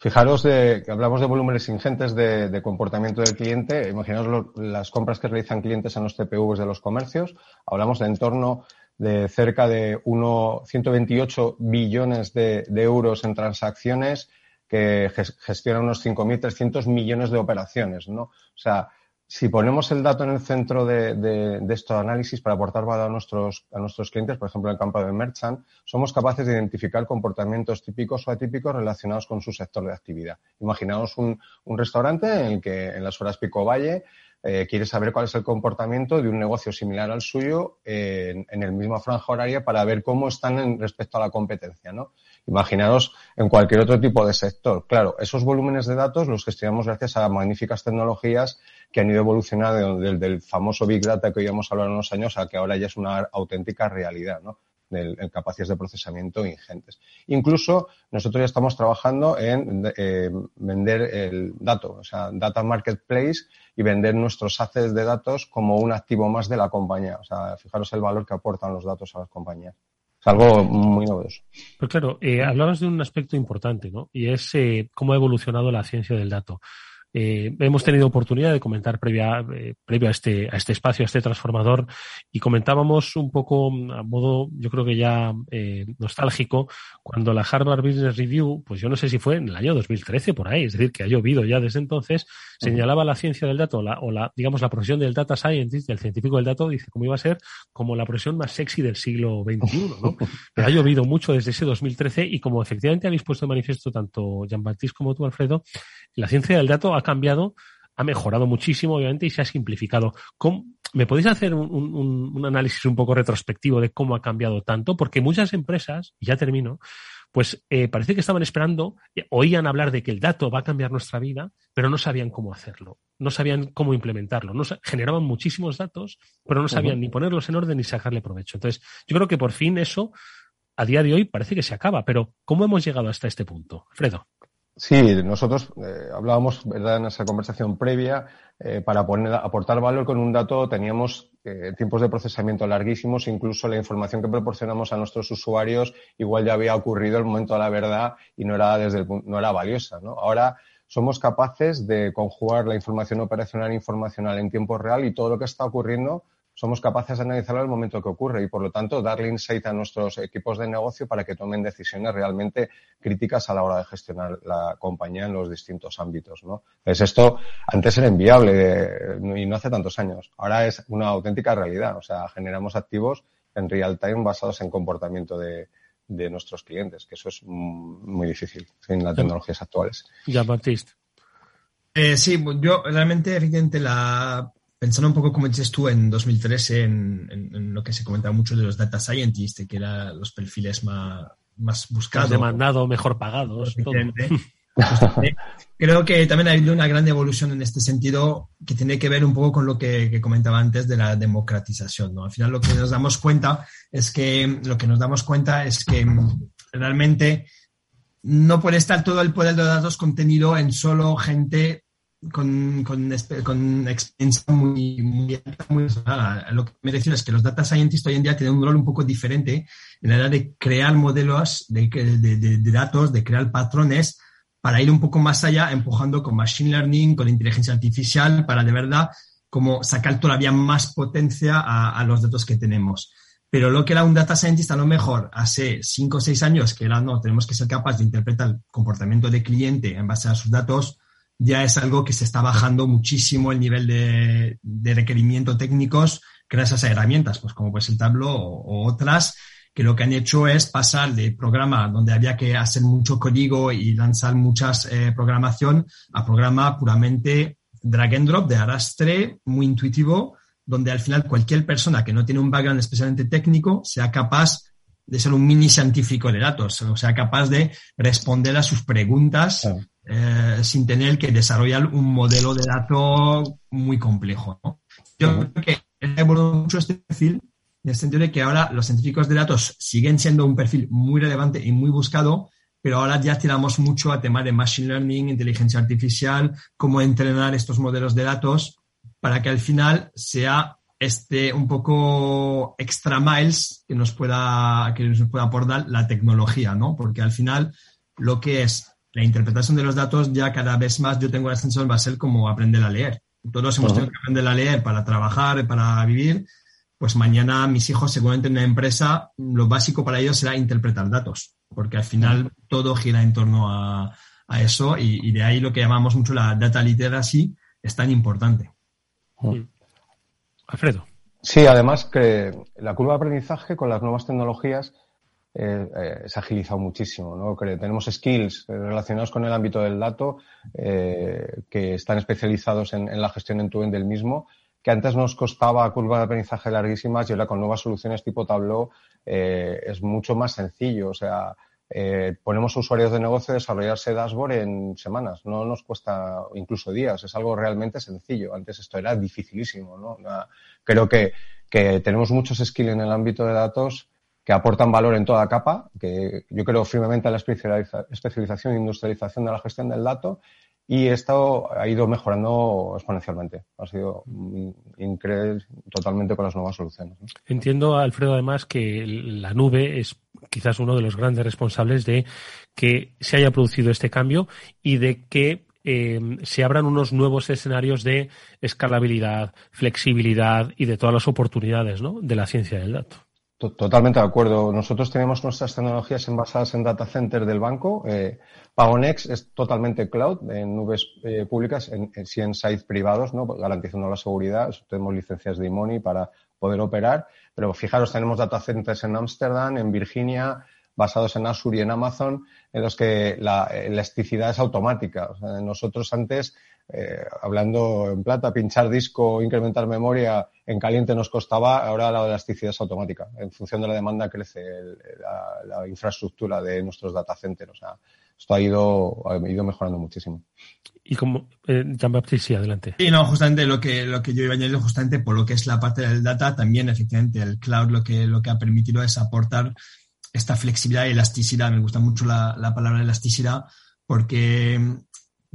N: Fijaros de, que hablamos de volúmenes ingentes de, comportamiento del cliente. Imaginaos las compras que realizan clientes en los TPVs de los comercios. Hablamos de en torno de cerca de 128 billones de, euros en transacciones que gestionan unos 5.300 millones de operaciones, ¿no? O sea, si ponemos el dato en el centro de, de, estos análisis para aportar valor a nuestros, a nuestros clientes, por ejemplo, en el campo de Merchant, somos capaces de identificar comportamientos típicos o atípicos relacionados con su sector de actividad. Imaginaos un, un restaurante en el que en las horas pico valle eh, quiere saber cuál es el comportamiento de un negocio similar al suyo en, en, el mismo franja horaria para ver cómo están en, respecto a la competencia, ¿no? Imaginaros en cualquier otro tipo de sector. Claro, esos volúmenes de datos los gestionamos gracias a magníficas tecnologías que han ido evolucionando desde el famoso Big Data que oíamos hablar unos años a que ahora ya es una auténtica realidad, ¿no? En capacidades de procesamiento ingentes. Incluso nosotros ya estamos trabajando en eh, vender el dato, o sea, data marketplace y vender nuestros assets de datos como un activo más de la compañía. O sea, fijaros el valor que aportan los datos a las compañías. Algo muy novedoso.
H: Pero claro, eh, hablabas de un aspecto importante, ¿no? Y es eh, cómo ha evolucionado la ciencia del dato. Eh, hemos tenido oportunidad de comentar previa, eh, previo a este, a este espacio, a este transformador, y comentábamos un poco a modo, yo creo que ya eh, nostálgico, cuando la Harvard Business Review, pues yo no sé si fue en el año 2013 por ahí, es decir, que ha llovido ya desde entonces, señalaba la ciencia del dato la, o la, digamos, la profesión del data scientist, del científico del dato, dice cómo iba a ser como la profesión más sexy del siglo XXI, ¿no? Pero ha llovido mucho desde ese 2013 y como efectivamente habéis puesto de manifiesto tanto Jean-Baptiste como tú, Alfredo, la ciencia del dato ha cambiado, ha mejorado muchísimo, obviamente, y se ha simplificado. ¿Me podéis hacer un, análisis un poco retrospectivo de cómo ha cambiado tanto? Porque muchas empresas, y ya termino, pues eh, parece que estaban esperando, eh, oían hablar de que el dato va a cambiar nuestra vida, pero no sabían cómo hacerlo, no sabían cómo implementarlo, no, generaban muchísimos datos, pero no sabían ni ponerlos en orden ni sacarle provecho. Entonces, yo creo que por fin eso, a día de hoy, parece que se acaba, pero ¿cómo hemos llegado hasta este punto? Fredo.
N: Sí, nosotros eh, hablábamos, ¿verdad?, en esa conversación previa, eh, para poner, aportar valor con un dato teníamos eh, tiempos de procesamiento larguísimos, incluso la información que proporcionamos a nuestros usuarios igual ya había ocurrido el momento de la verdad y no era, desde el, no era valiosa, ¿no? Ahora somos capaces de conjugar la información operacional e informacional en tiempo real y todo lo que está ocurriendo somos capaces de analizarlo al momento que ocurre y, por lo tanto, darle insight a nuestros equipos de negocio para que tomen decisiones realmente críticas a la hora de gestionar la compañía en los distintos ámbitos. ¿no? Entonces, esto antes era inviable y no hace tantos años. Ahora es una auténtica realidad. O sea, generamos activos en real time basados en comportamiento de, nuestros clientes, que eso es muy difícil en las tecnologías actuales.
H: Ya, Baptiste.
O: Eh, sí, yo realmente, evidentemente, la pensando un poco como dices tú en 2013 en, lo que se comentaba mucho de los data scientists, que eran los perfiles más, más buscados.
H: Demandados, mejor pagados.
O: Creo que también ha habido una gran evolución en este sentido que tiene que ver un poco con lo que, comentaba antes de la democratización. ¿no? Al final lo que nos damos cuenta es que lo que nos damos cuenta es que realmente no puede estar todo el poder de datos contenido en solo gente con, con, con experiencia muy, muy muy Lo que me refiero es que los data scientists hoy en día tienen un rol un poco diferente en la edad de crear modelos de, de, de, datos, de crear patrones para ir un poco más allá, empujando con machine learning, con inteligencia artificial, para de verdad como sacar todavía más potencia a, los datos que tenemos. Pero lo que era un data scientist a lo mejor hace cinco o seis años, que era, no, tenemos que ser capaces de interpretar el comportamiento del cliente en base a sus datos, ya es algo que se está bajando muchísimo el nivel de, de requerimiento técnicos gracias a herramientas, pues como pues el Tableau o, otras, que lo que han hecho es pasar de programa donde había que hacer mucho código y lanzar muchas eh, programación a programa puramente drag and drop de arrastre, muy intuitivo, donde al final cualquier persona que no tiene un background especialmente técnico sea capaz de ser un mini científico de datos, o sea, capaz de responder a sus preguntas eh, sin tener que desarrollar un modelo de datos muy complejo. Yo creo que he evolucionado mucho este perfil en el sentido de que ahora los científicos de datos siguen siendo un perfil muy relevante y muy buscado, pero ahora ya tiramos mucho a temas de machine learning, inteligencia artificial, cómo entrenar estos modelos de datos para que al final sea este un poco extra miles que nos pueda, que nos pueda aportar la tecnología, ¿no? Porque al final lo que es la interpretación de los datos ya cada vez más yo tengo la sensación va a ser como aprender a leer. Todos hemos tenido que aprender a leer para trabajar, para vivir. Pues mañana mis hijos seguramente en una empresa lo básico para ellos será interpretar datos, porque al final todo gira en torno a, eso y, de ahí lo que llamamos mucho la data literacy es tan importante.
H: Alfredo.
N: Sí, además que la curva de aprendizaje con las nuevas tecnologías eh, eh, se ha agilizado muchísimo. ¿no? tenemos skills relacionados con el ámbito del dato eh, que están especializados en, la gestión en tu del mismo, que antes nos costaba curva de aprendizaje larguísimas y ahora con nuevas soluciones tipo Tableau es mucho más sencillo. O sea, ponemos usuarios de negocio desarrollarse dashboard en semanas, no nos cuesta incluso días, es algo realmente sencillo. Antes esto era dificilísimo. ¿no? Creo que, que tenemos muchos skills en el ámbito de datos que aportan valor en toda capa, que yo creo firmemente en la especialización e industrialización de la gestión del dato y esto ha ido mejorando exponencialmente. Ha sido increíble totalmente con las nuevas soluciones.
H: Entiendo, Alfredo, además que la nube es quizás uno de los grandes responsables de que se haya producido este cambio y de que eh, se abran unos nuevos escenarios de escalabilidad, flexibilidad y de todas las oportunidades de la ciencia del dato.
N: Totalmente de acuerdo. Nosotros tenemos nuestras tecnologías basadas en data center del banco. Eh, Pagonex es totalmente cloud, en nubes eh, públicas, en, en, sites privados, ¿no? garantizando la seguridad. Tenemos licencias de IMONI para poder operar. Pero fijaros, tenemos data centers en Ámsterdam, en Virginia, basados en Azure y en Amazon, en los que la elasticidad es automática. nosotros antes eh, hablando en plata, pinchar disco, incrementar memoria en caliente nos costaba, ahora la elasticidad es automática. En función de la demanda crece la, infraestructura de nuestros data centers. O sea, esto ha ido, ha ido mejorando muchísimo.
H: Y como, eh, Jean-Baptiste, adelante.
O: Sí, no, justamente lo que, lo que yo iba a añadir, justamente por lo que es la parte del data, también efectivamente el cloud lo que, lo que ha permitido es aportar esta flexibilidad y elasticidad. Me gusta mucho la, la palabra elasticidad porque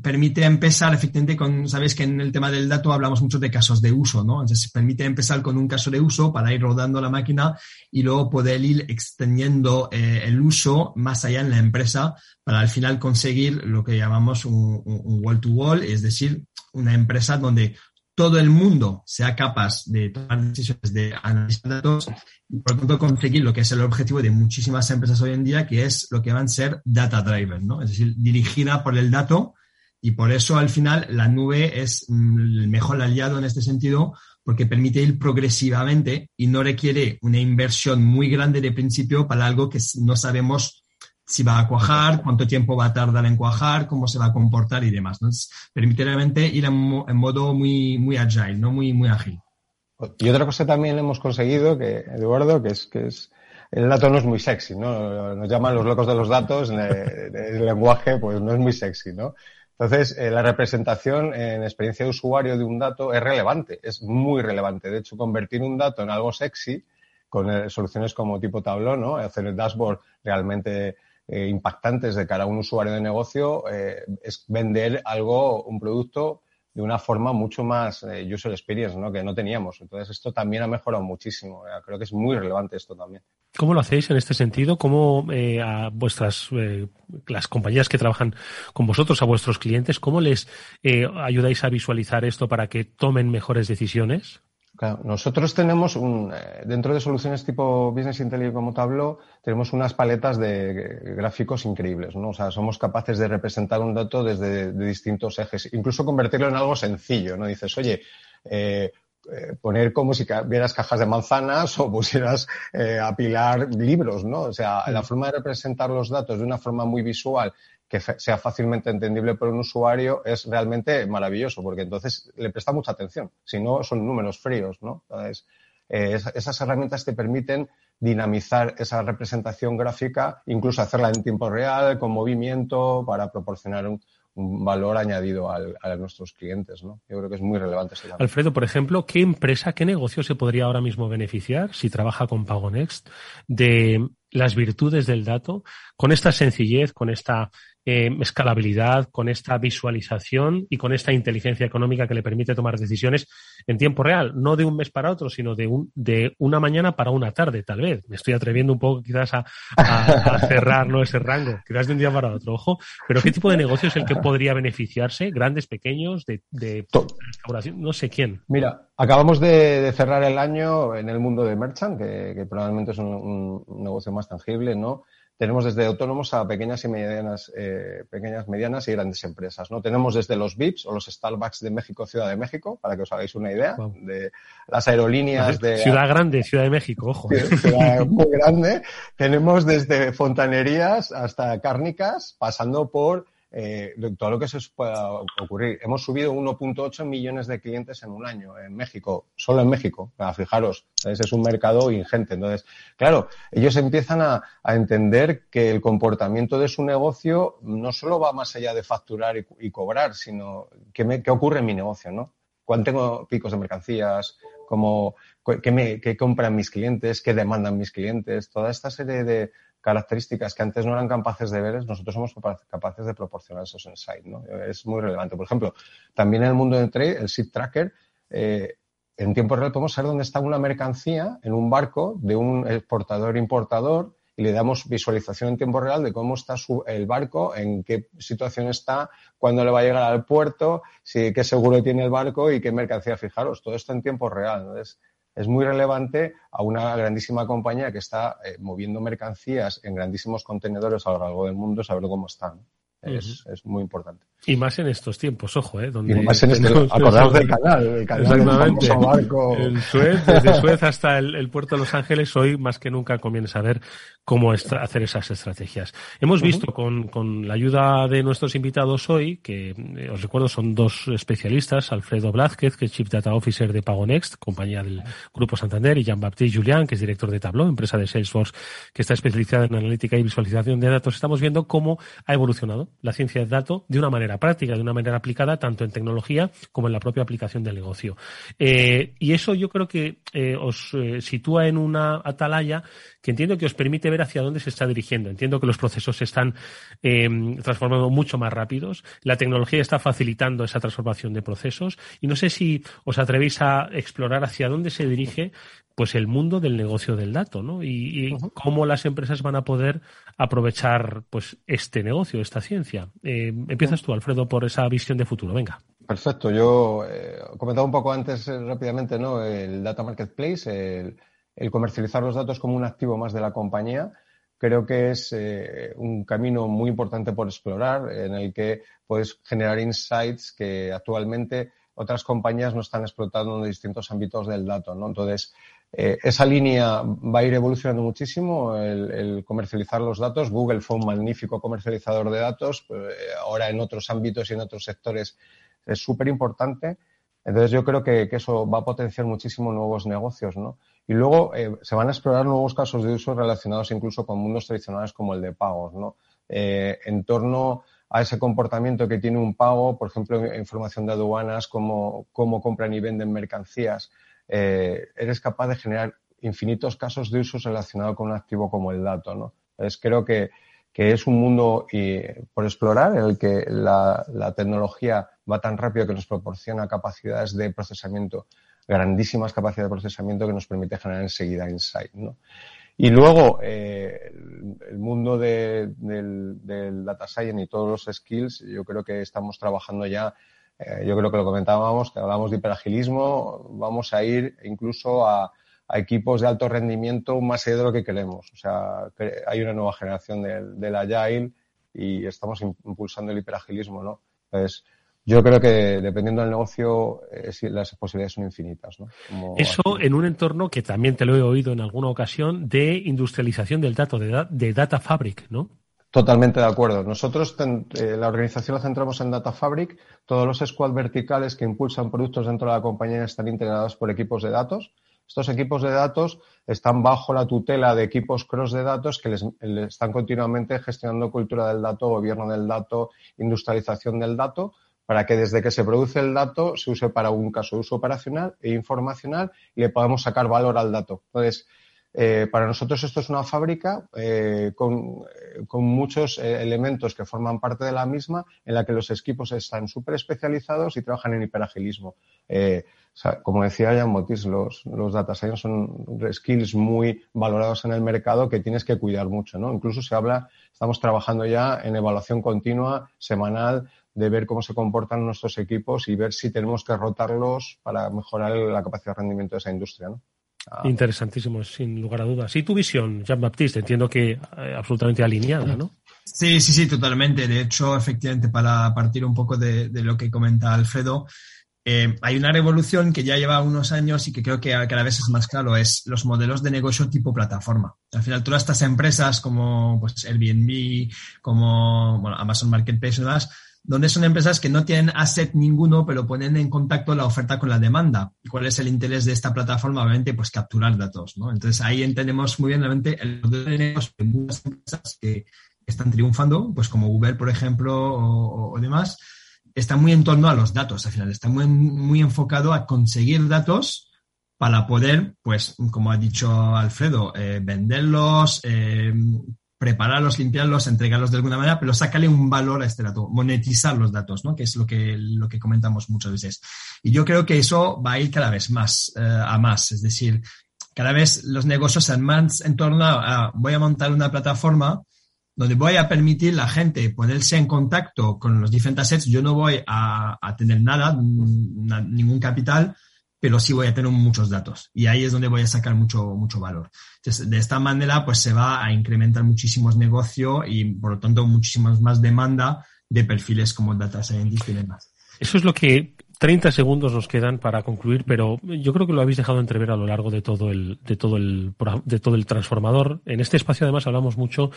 O: permite empezar efectivamente con, sabes que en el tema del dato hablamos mucho de casos de uso, ¿no? Entonces permite empezar con un caso de uso para ir rodando la máquina y luego poder ir extendiendo eh, el uso más allá en la empresa para al final conseguir lo que llamamos un, wall to wall, es decir, una empresa donde todo el mundo sea capaz de tomar decisiones de analizar datos y por lo tanto conseguir lo que es el objetivo de muchísimas empresas hoy en día, que es lo que van a ser data driven, ¿no? Es decir, dirigida por el dato y por eso al final la nube es mm, el mejor aliado en este sentido porque permite ir progresivamente y no requiere una inversión muy grande de principio para algo que no sabemos si va a cuajar, cuánto tiempo va a tardar en cuajar, cómo se va a comportar y demás. Entonces, permite realmente ir en, modo muy, muy agile, ¿no? muy, muy ágil.
N: Y otra cosa también hemos conseguido, que Eduardo, que es que es el dato no es muy sexy, ¿no? Nos llaman los locos de los datos, el lenguaje pues no es muy sexy, ¿no? Entonces, eh, la representación en experiencia de usuario de un dato es relevante, es muy relevante. De hecho, convertir un dato en algo sexy con eh, soluciones como tipo tablón, ¿no? hacer el dashboard realmente eh, impactantes de cara a un usuario de negocio, es vender algo, un producto de una forma mucho más user experience, ¿no? Que no teníamos. Entonces, esto también ha mejorado muchísimo. Creo que es muy relevante esto también.
H: ¿Cómo lo hacéis en este sentido? ¿Cómo eh, a vuestras, eh, las compañías que trabajan con vosotros, a vuestros clientes, cómo les eh, ayudáis a visualizar esto para que tomen mejores decisiones?
N: Claro, nosotros tenemos un, dentro de soluciones tipo Business Intelligence como Tableau, tenemos unas paletas de gráficos increíbles, ¿no? O sea, somos capaces de representar un dato desde distintos ejes, incluso convertirlo en algo sencillo, ¿no? Dices, oye, eh, eh, poner como si vieras cajas de manzanas o pusieras eh, apilar libros, ¿no? O sea, la forma de representar los datos de una forma muy visual que sea fácilmente entendible por un usuario es realmente maravilloso, porque entonces le presta mucha atención. Si no, son números fríos, ¿no? Entonces, eh, esas herramientas te permiten dinamizar esa representación gráfica, incluso hacerla en tiempo real, con movimiento, para proporcionar un, valor añadido a nuestros clientes. ¿no? Yo creo que es muy relevante. Ese
H: Alfredo, por ejemplo, ¿qué empresa, qué negocio se podría ahora mismo beneficiar si trabaja con PagoNext de las virtudes del dato con esta sencillez, con esta eh, escalabilidad, con esta visualización y con esta inteligencia económica que le permite tomar decisiones en tiempo real, no de un mes para otro, sino de, un, de una mañana para una tarde, tal vez. Me estoy atreviendo un poco quizás a, a, cerrar ¿no? ese rango, quizás de un día para otro, ojo. Pero ¿qué tipo de negocio es el que podría beneficiarse? ¿Grandes, pequeños, de, de restauración? No sé quién.
N: Mira, acabamos de, cerrar el año en el mundo de Merchant, que, probablemente es un, un negocio más tangible, ¿no? Tenemos desde autónomos a pequeñas y medianas, eh, pequeñas, medianas y grandes empresas. ¿no? Tenemos desde los VIPs o los Starbucks de México, Ciudad de México, para que os hagáis una idea, de las aerolíneas de...
H: Ciudad grande, Ciudad de México, ojo.
N: Ciudad muy grande. Tenemos desde fontanerías hasta cárnicas, pasando por eh, todo lo que se pueda ocurrir. Hemos subido 1.8 millones de clientes en un año en México, solo en México. Fijaros, ese es un mercado ingente. Entonces, claro, ellos empiezan a, entender que el comportamiento de su negocio no solo va más allá de facturar y, cobrar, sino qué, qué ocurre en mi negocio, ¿no? ¿Cuándo tengo picos de mercancías? ¿Cómo, qué, qué compran mis clientes? ¿Qué demandan mis clientes? Toda esta serie de, características que antes no eran capaces de ver, nosotros somos capaces de proporcionar esos insights. ¿no? Es muy relevante. Por ejemplo, también en el mundo del trade, el SIP Tracker, eh, en tiempo real podemos saber dónde está una mercancía en un barco de un exportador-importador y le damos visualización en tiempo real de cómo está el barco, en qué situación está, cuándo le va a llegar al puerto, si, qué seguro tiene el barco y qué mercancía. Fijaros, todo esto en tiempo real. Entonces, es muy relevante a una grandísima compañía que está eh, moviendo mercancías en grandísimos contenedores a lo largo del mundo, saber cómo están. Es, es, muy importante.
H: Y más en estos tiempos, ojo, ¿eh? Donde
N: y más en este, acordaos del canal, el canal
H: Exactamente. barco. El Suez, desde Suez hasta el, puerto de Los Ángeles, hoy más que nunca conviene saber cómo hacer esas estrategias. Hemos visto con, con, la ayuda de nuestros invitados hoy, que eh, os recuerdo son dos especialistas, Alfredo Blázquez, que es Chief Data Officer de PagoNext, compañía del Grupo Santander, y Jean-Baptiste Julián, que es director de Tableau, empresa de Salesforce, que está especializada en analítica y visualización de datos. Estamos viendo cómo ha evolucionado la ciencia de datos de una manera práctica, de una manera aplicada tanto en tecnología como en la propia aplicación del negocio. Eh, y eso yo creo que eh, os eh, sitúa en una atalaya que entiendo que os permite ver hacia dónde se está dirigiendo. Entiendo que los procesos se están transformando mucho más rápidos. La tecnología está facilitando esa transformación de procesos. Y no sé si os atrevéis a explorar hacia dónde se dirige pues el mundo del negocio del dato, ¿no? Y, cómo las empresas van a poder aprovechar pues este negocio, esta ciencia. Eh, empiezas tú, Alfredo, por esa visión de futuro. Venga.
N: Perfecto. Yo eh, comentaba un poco antes eh, rápidamente, ¿no? El data marketplace, el, el, comercializar los datos como un activo más de la compañía. Creo que es eh, un camino muy importante por explorar, en el que puedes generar insights que actualmente otras compañías no están explotando en distintos ámbitos del dato, ¿no? Entonces, eh, esa línea va a ir evolucionando muchísimo, el, comercializar los datos. Google fue un magnífico comercializador de datos, eh, ahora en otros ámbitos y en otros sectores es súper importante. Entonces yo creo que, eso va a potenciar muchísimo nuevos negocios, ¿no? Y luego eh, se van a explorar nuevos casos de uso relacionados incluso con mundos tradicionales como el de pagos, ¿no? en torno a ese comportamiento que tiene un pago, por ejemplo, información de aduanas, cómo, cómo compran y venden mercancías. Eh, eres capaz de generar infinitos casos de uso relacionados con un activo como el dato. ¿no? Entonces, creo que, es un mundo y, por explorar en el que la, tecnología va tan rápido que nos proporciona capacidades de procesamiento, grandísimas capacidades de procesamiento que nos permite generar enseguida insight. ¿no? Y luego, eh, el, mundo del, del, data science y todos los skills, yo creo que estamos trabajando ya eh, yo creo que lo comentábamos, que hablamos de hiperagilismo, vamos a ir incluso a, equipos de alto rendimiento más allá de lo que queremos. O sea, hay una nueva generación del, del Agile y estamos impulsando el hiperagilismo, ¿no? Entonces, yo creo que dependiendo del negocio, eh, las posibilidades son infinitas. ¿no?
H: Eso en un entorno que también te lo he oído en alguna ocasión de industrialización del dato, de, de data fabric, ¿no?
N: Totalmente de acuerdo. Nosotros, eh, la organización la centramos en Data Fabric. Todos los squads verticales que impulsan productos dentro de la compañía están integrados por equipos de datos. Estos equipos de datos están bajo la tutela de equipos cross de datos que les, están continuamente gestionando cultura del dato, gobierno del dato, industrialización del dato, para que desde que se produce el dato se use para un caso de uso operacional e informacional y le podamos sacar valor al dato. Entonces, eh, para nosotros esto es una fábrica eh, con, muchos eh, elementos que forman parte de la misma, en la que los equipos están súper especializados y trabajan en hiperagilismo. como decía Jan Botis, los, los data science son skills muy valorados en el mercado que tienes que cuidar mucho. ¿no? Incluso se habla, estamos trabajando ya en evaluación continua, semanal, de ver cómo se comportan nuestros equipos y ver si tenemos que rotarlos para mejorar la capacidad de rendimiento de esa industria. ¿no?
H: Ah. Interesantísimo, sin lugar a dudas. Y tu visión, Jean-Baptiste, entiendo que eh, absolutamente alineada, ¿no?
O: Sí, sí, sí, totalmente. De hecho, efectivamente, para partir un poco de, lo que comenta Alfredo, eh, hay una revolución que ya lleva unos años y que creo que cada vez es más claro, es los modelos de negocio tipo plataforma. Al final, todas estas empresas como pues, Airbnb, como bueno, Amazon Marketplace y demás, donde son empresas que no tienen asset ninguno, pero ponen en contacto la oferta con la demanda. ¿Y cuál es el interés de esta plataforma? Obviamente, pues capturar datos, ¿no? Entonces ahí entendemos muy bien realmente el negocio de muchas empresas que están triunfando, pues como Uber, por ejemplo, o, demás, está muy en torno a los datos, al final, está muy, muy enfocado a conseguir datos para poder, pues, como ha dicho Alfredo, eh, venderlos, eh, prepararlos, limpiarlos, entregarlos de alguna manera, pero sácale un valor a este dato, monetizar los datos, ¿no? Que es lo que, lo que comentamos muchas veces. Y yo creo que eso va a ir cada vez más eh, a más, es decir, cada vez los negocios se más en torno a, voy a montar una plataforma donde voy a permitir a la gente ponerse en contacto con los diferentes assets. Yo no voy a tener nada, ningún capital, pero sí voy a tener muchos datos. Y ahí es donde voy a sacar mucho, mucho valor. Entonces, de esta manera, pues se va a incrementar muchísimos negocios y, por lo tanto, muchísimas más demanda de perfiles como data scientist y demás.
H: Eso es lo que 30 segundos nos quedan para concluir, pero yo creo que lo habéis dejado entrever a lo largo de todo el, de todo el, de todo el transformador. En este espacio, además, hablamos mucho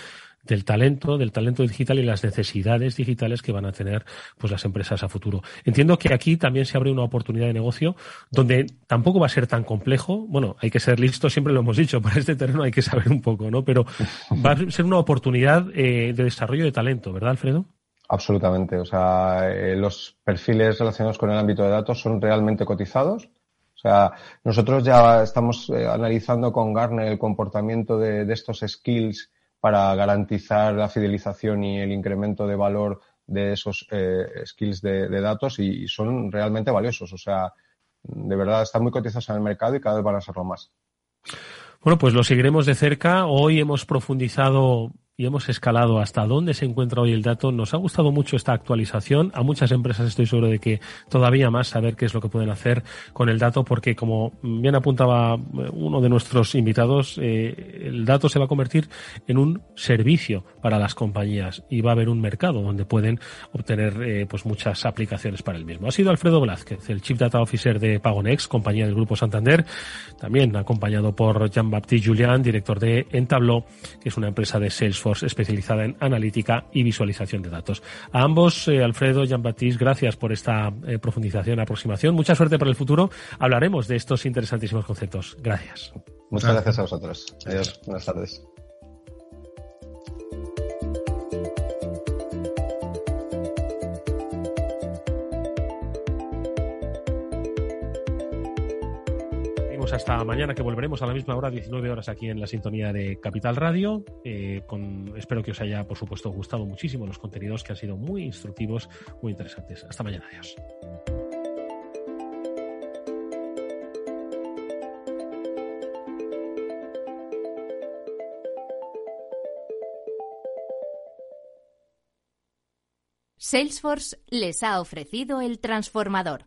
H: del talento, del talento digital y las necesidades digitales que van a tener pues las empresas a futuro. Entiendo que aquí también se abre una oportunidad de negocio donde tampoco va a ser tan complejo. Bueno, hay que ser listo, siempre lo hemos dicho, para este terreno hay que saber un poco, ¿no? Pero va a ser una oportunidad eh, de desarrollo de talento, ¿verdad, Alfredo?
N: Absolutamente. O sea, eh, los perfiles relacionados con el ámbito de datos son realmente cotizados. O sea, nosotros ya estamos eh, analizando con Garner el comportamiento de, de estos skills para garantizar la fidelización y el incremento de valor de esos eh, skills de, datos y, son realmente valiosos. O sea, de verdad están muy cotizados en el mercado y cada vez van a serlo más.
H: Bueno, pues lo seguiremos de cerca. Hoy hemos profundizado y hemos escalado hasta dónde se encuentra hoy el dato. Nos ha gustado mucho esta actualización. A muchas empresas estoy seguro de que todavía más saber qué es lo que pueden hacer con el dato, porque como bien apuntaba uno de nuestros invitados, eh, el dato se va a convertir en un servicio para las compañías y va a haber un mercado donde pueden obtener eh, pues muchas aplicaciones para el mismo. Ha sido Alfredo Blázquez, el Chief Data Officer de Pagonex, compañía del Grupo Santander, también acompañado por Jean-Baptiste Julian, director de Entablo, que es una empresa de Salesforce especializada en analítica y visualización de datos. A ambos, eh, Alfredo, Jean-Baptiste, gracias por esta eh, profundización, aproximación. Mucha suerte para el futuro. Hablaremos de estos interesantísimos conceptos. Gracias.
N: Muchas gracias a vosotros. Adiós. Buenas tardes.
H: Hasta mañana que volveremos a la misma hora, 19 horas aquí en la sintonía de Capital Radio. Eh, con, espero que os haya, por supuesto, gustado muchísimo los contenidos que han sido muy instructivos, muy interesantes. Hasta mañana, adiós.
L: Salesforce les ha ofrecido el transformador.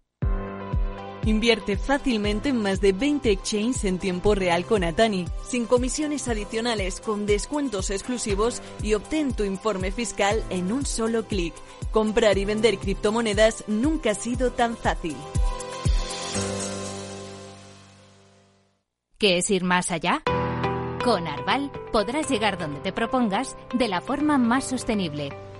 A: Invierte fácilmente en más de 20 exchanges en tiempo real con Atani, sin comisiones adicionales, con descuentos exclusivos y obtén tu informe fiscal en un solo clic. Comprar y vender criptomonedas nunca ha sido tan fácil.
L: ¿Qué es ir más allá? Con Arval podrás llegar donde te propongas de la forma más sostenible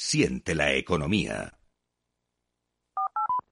G: Siente la economía.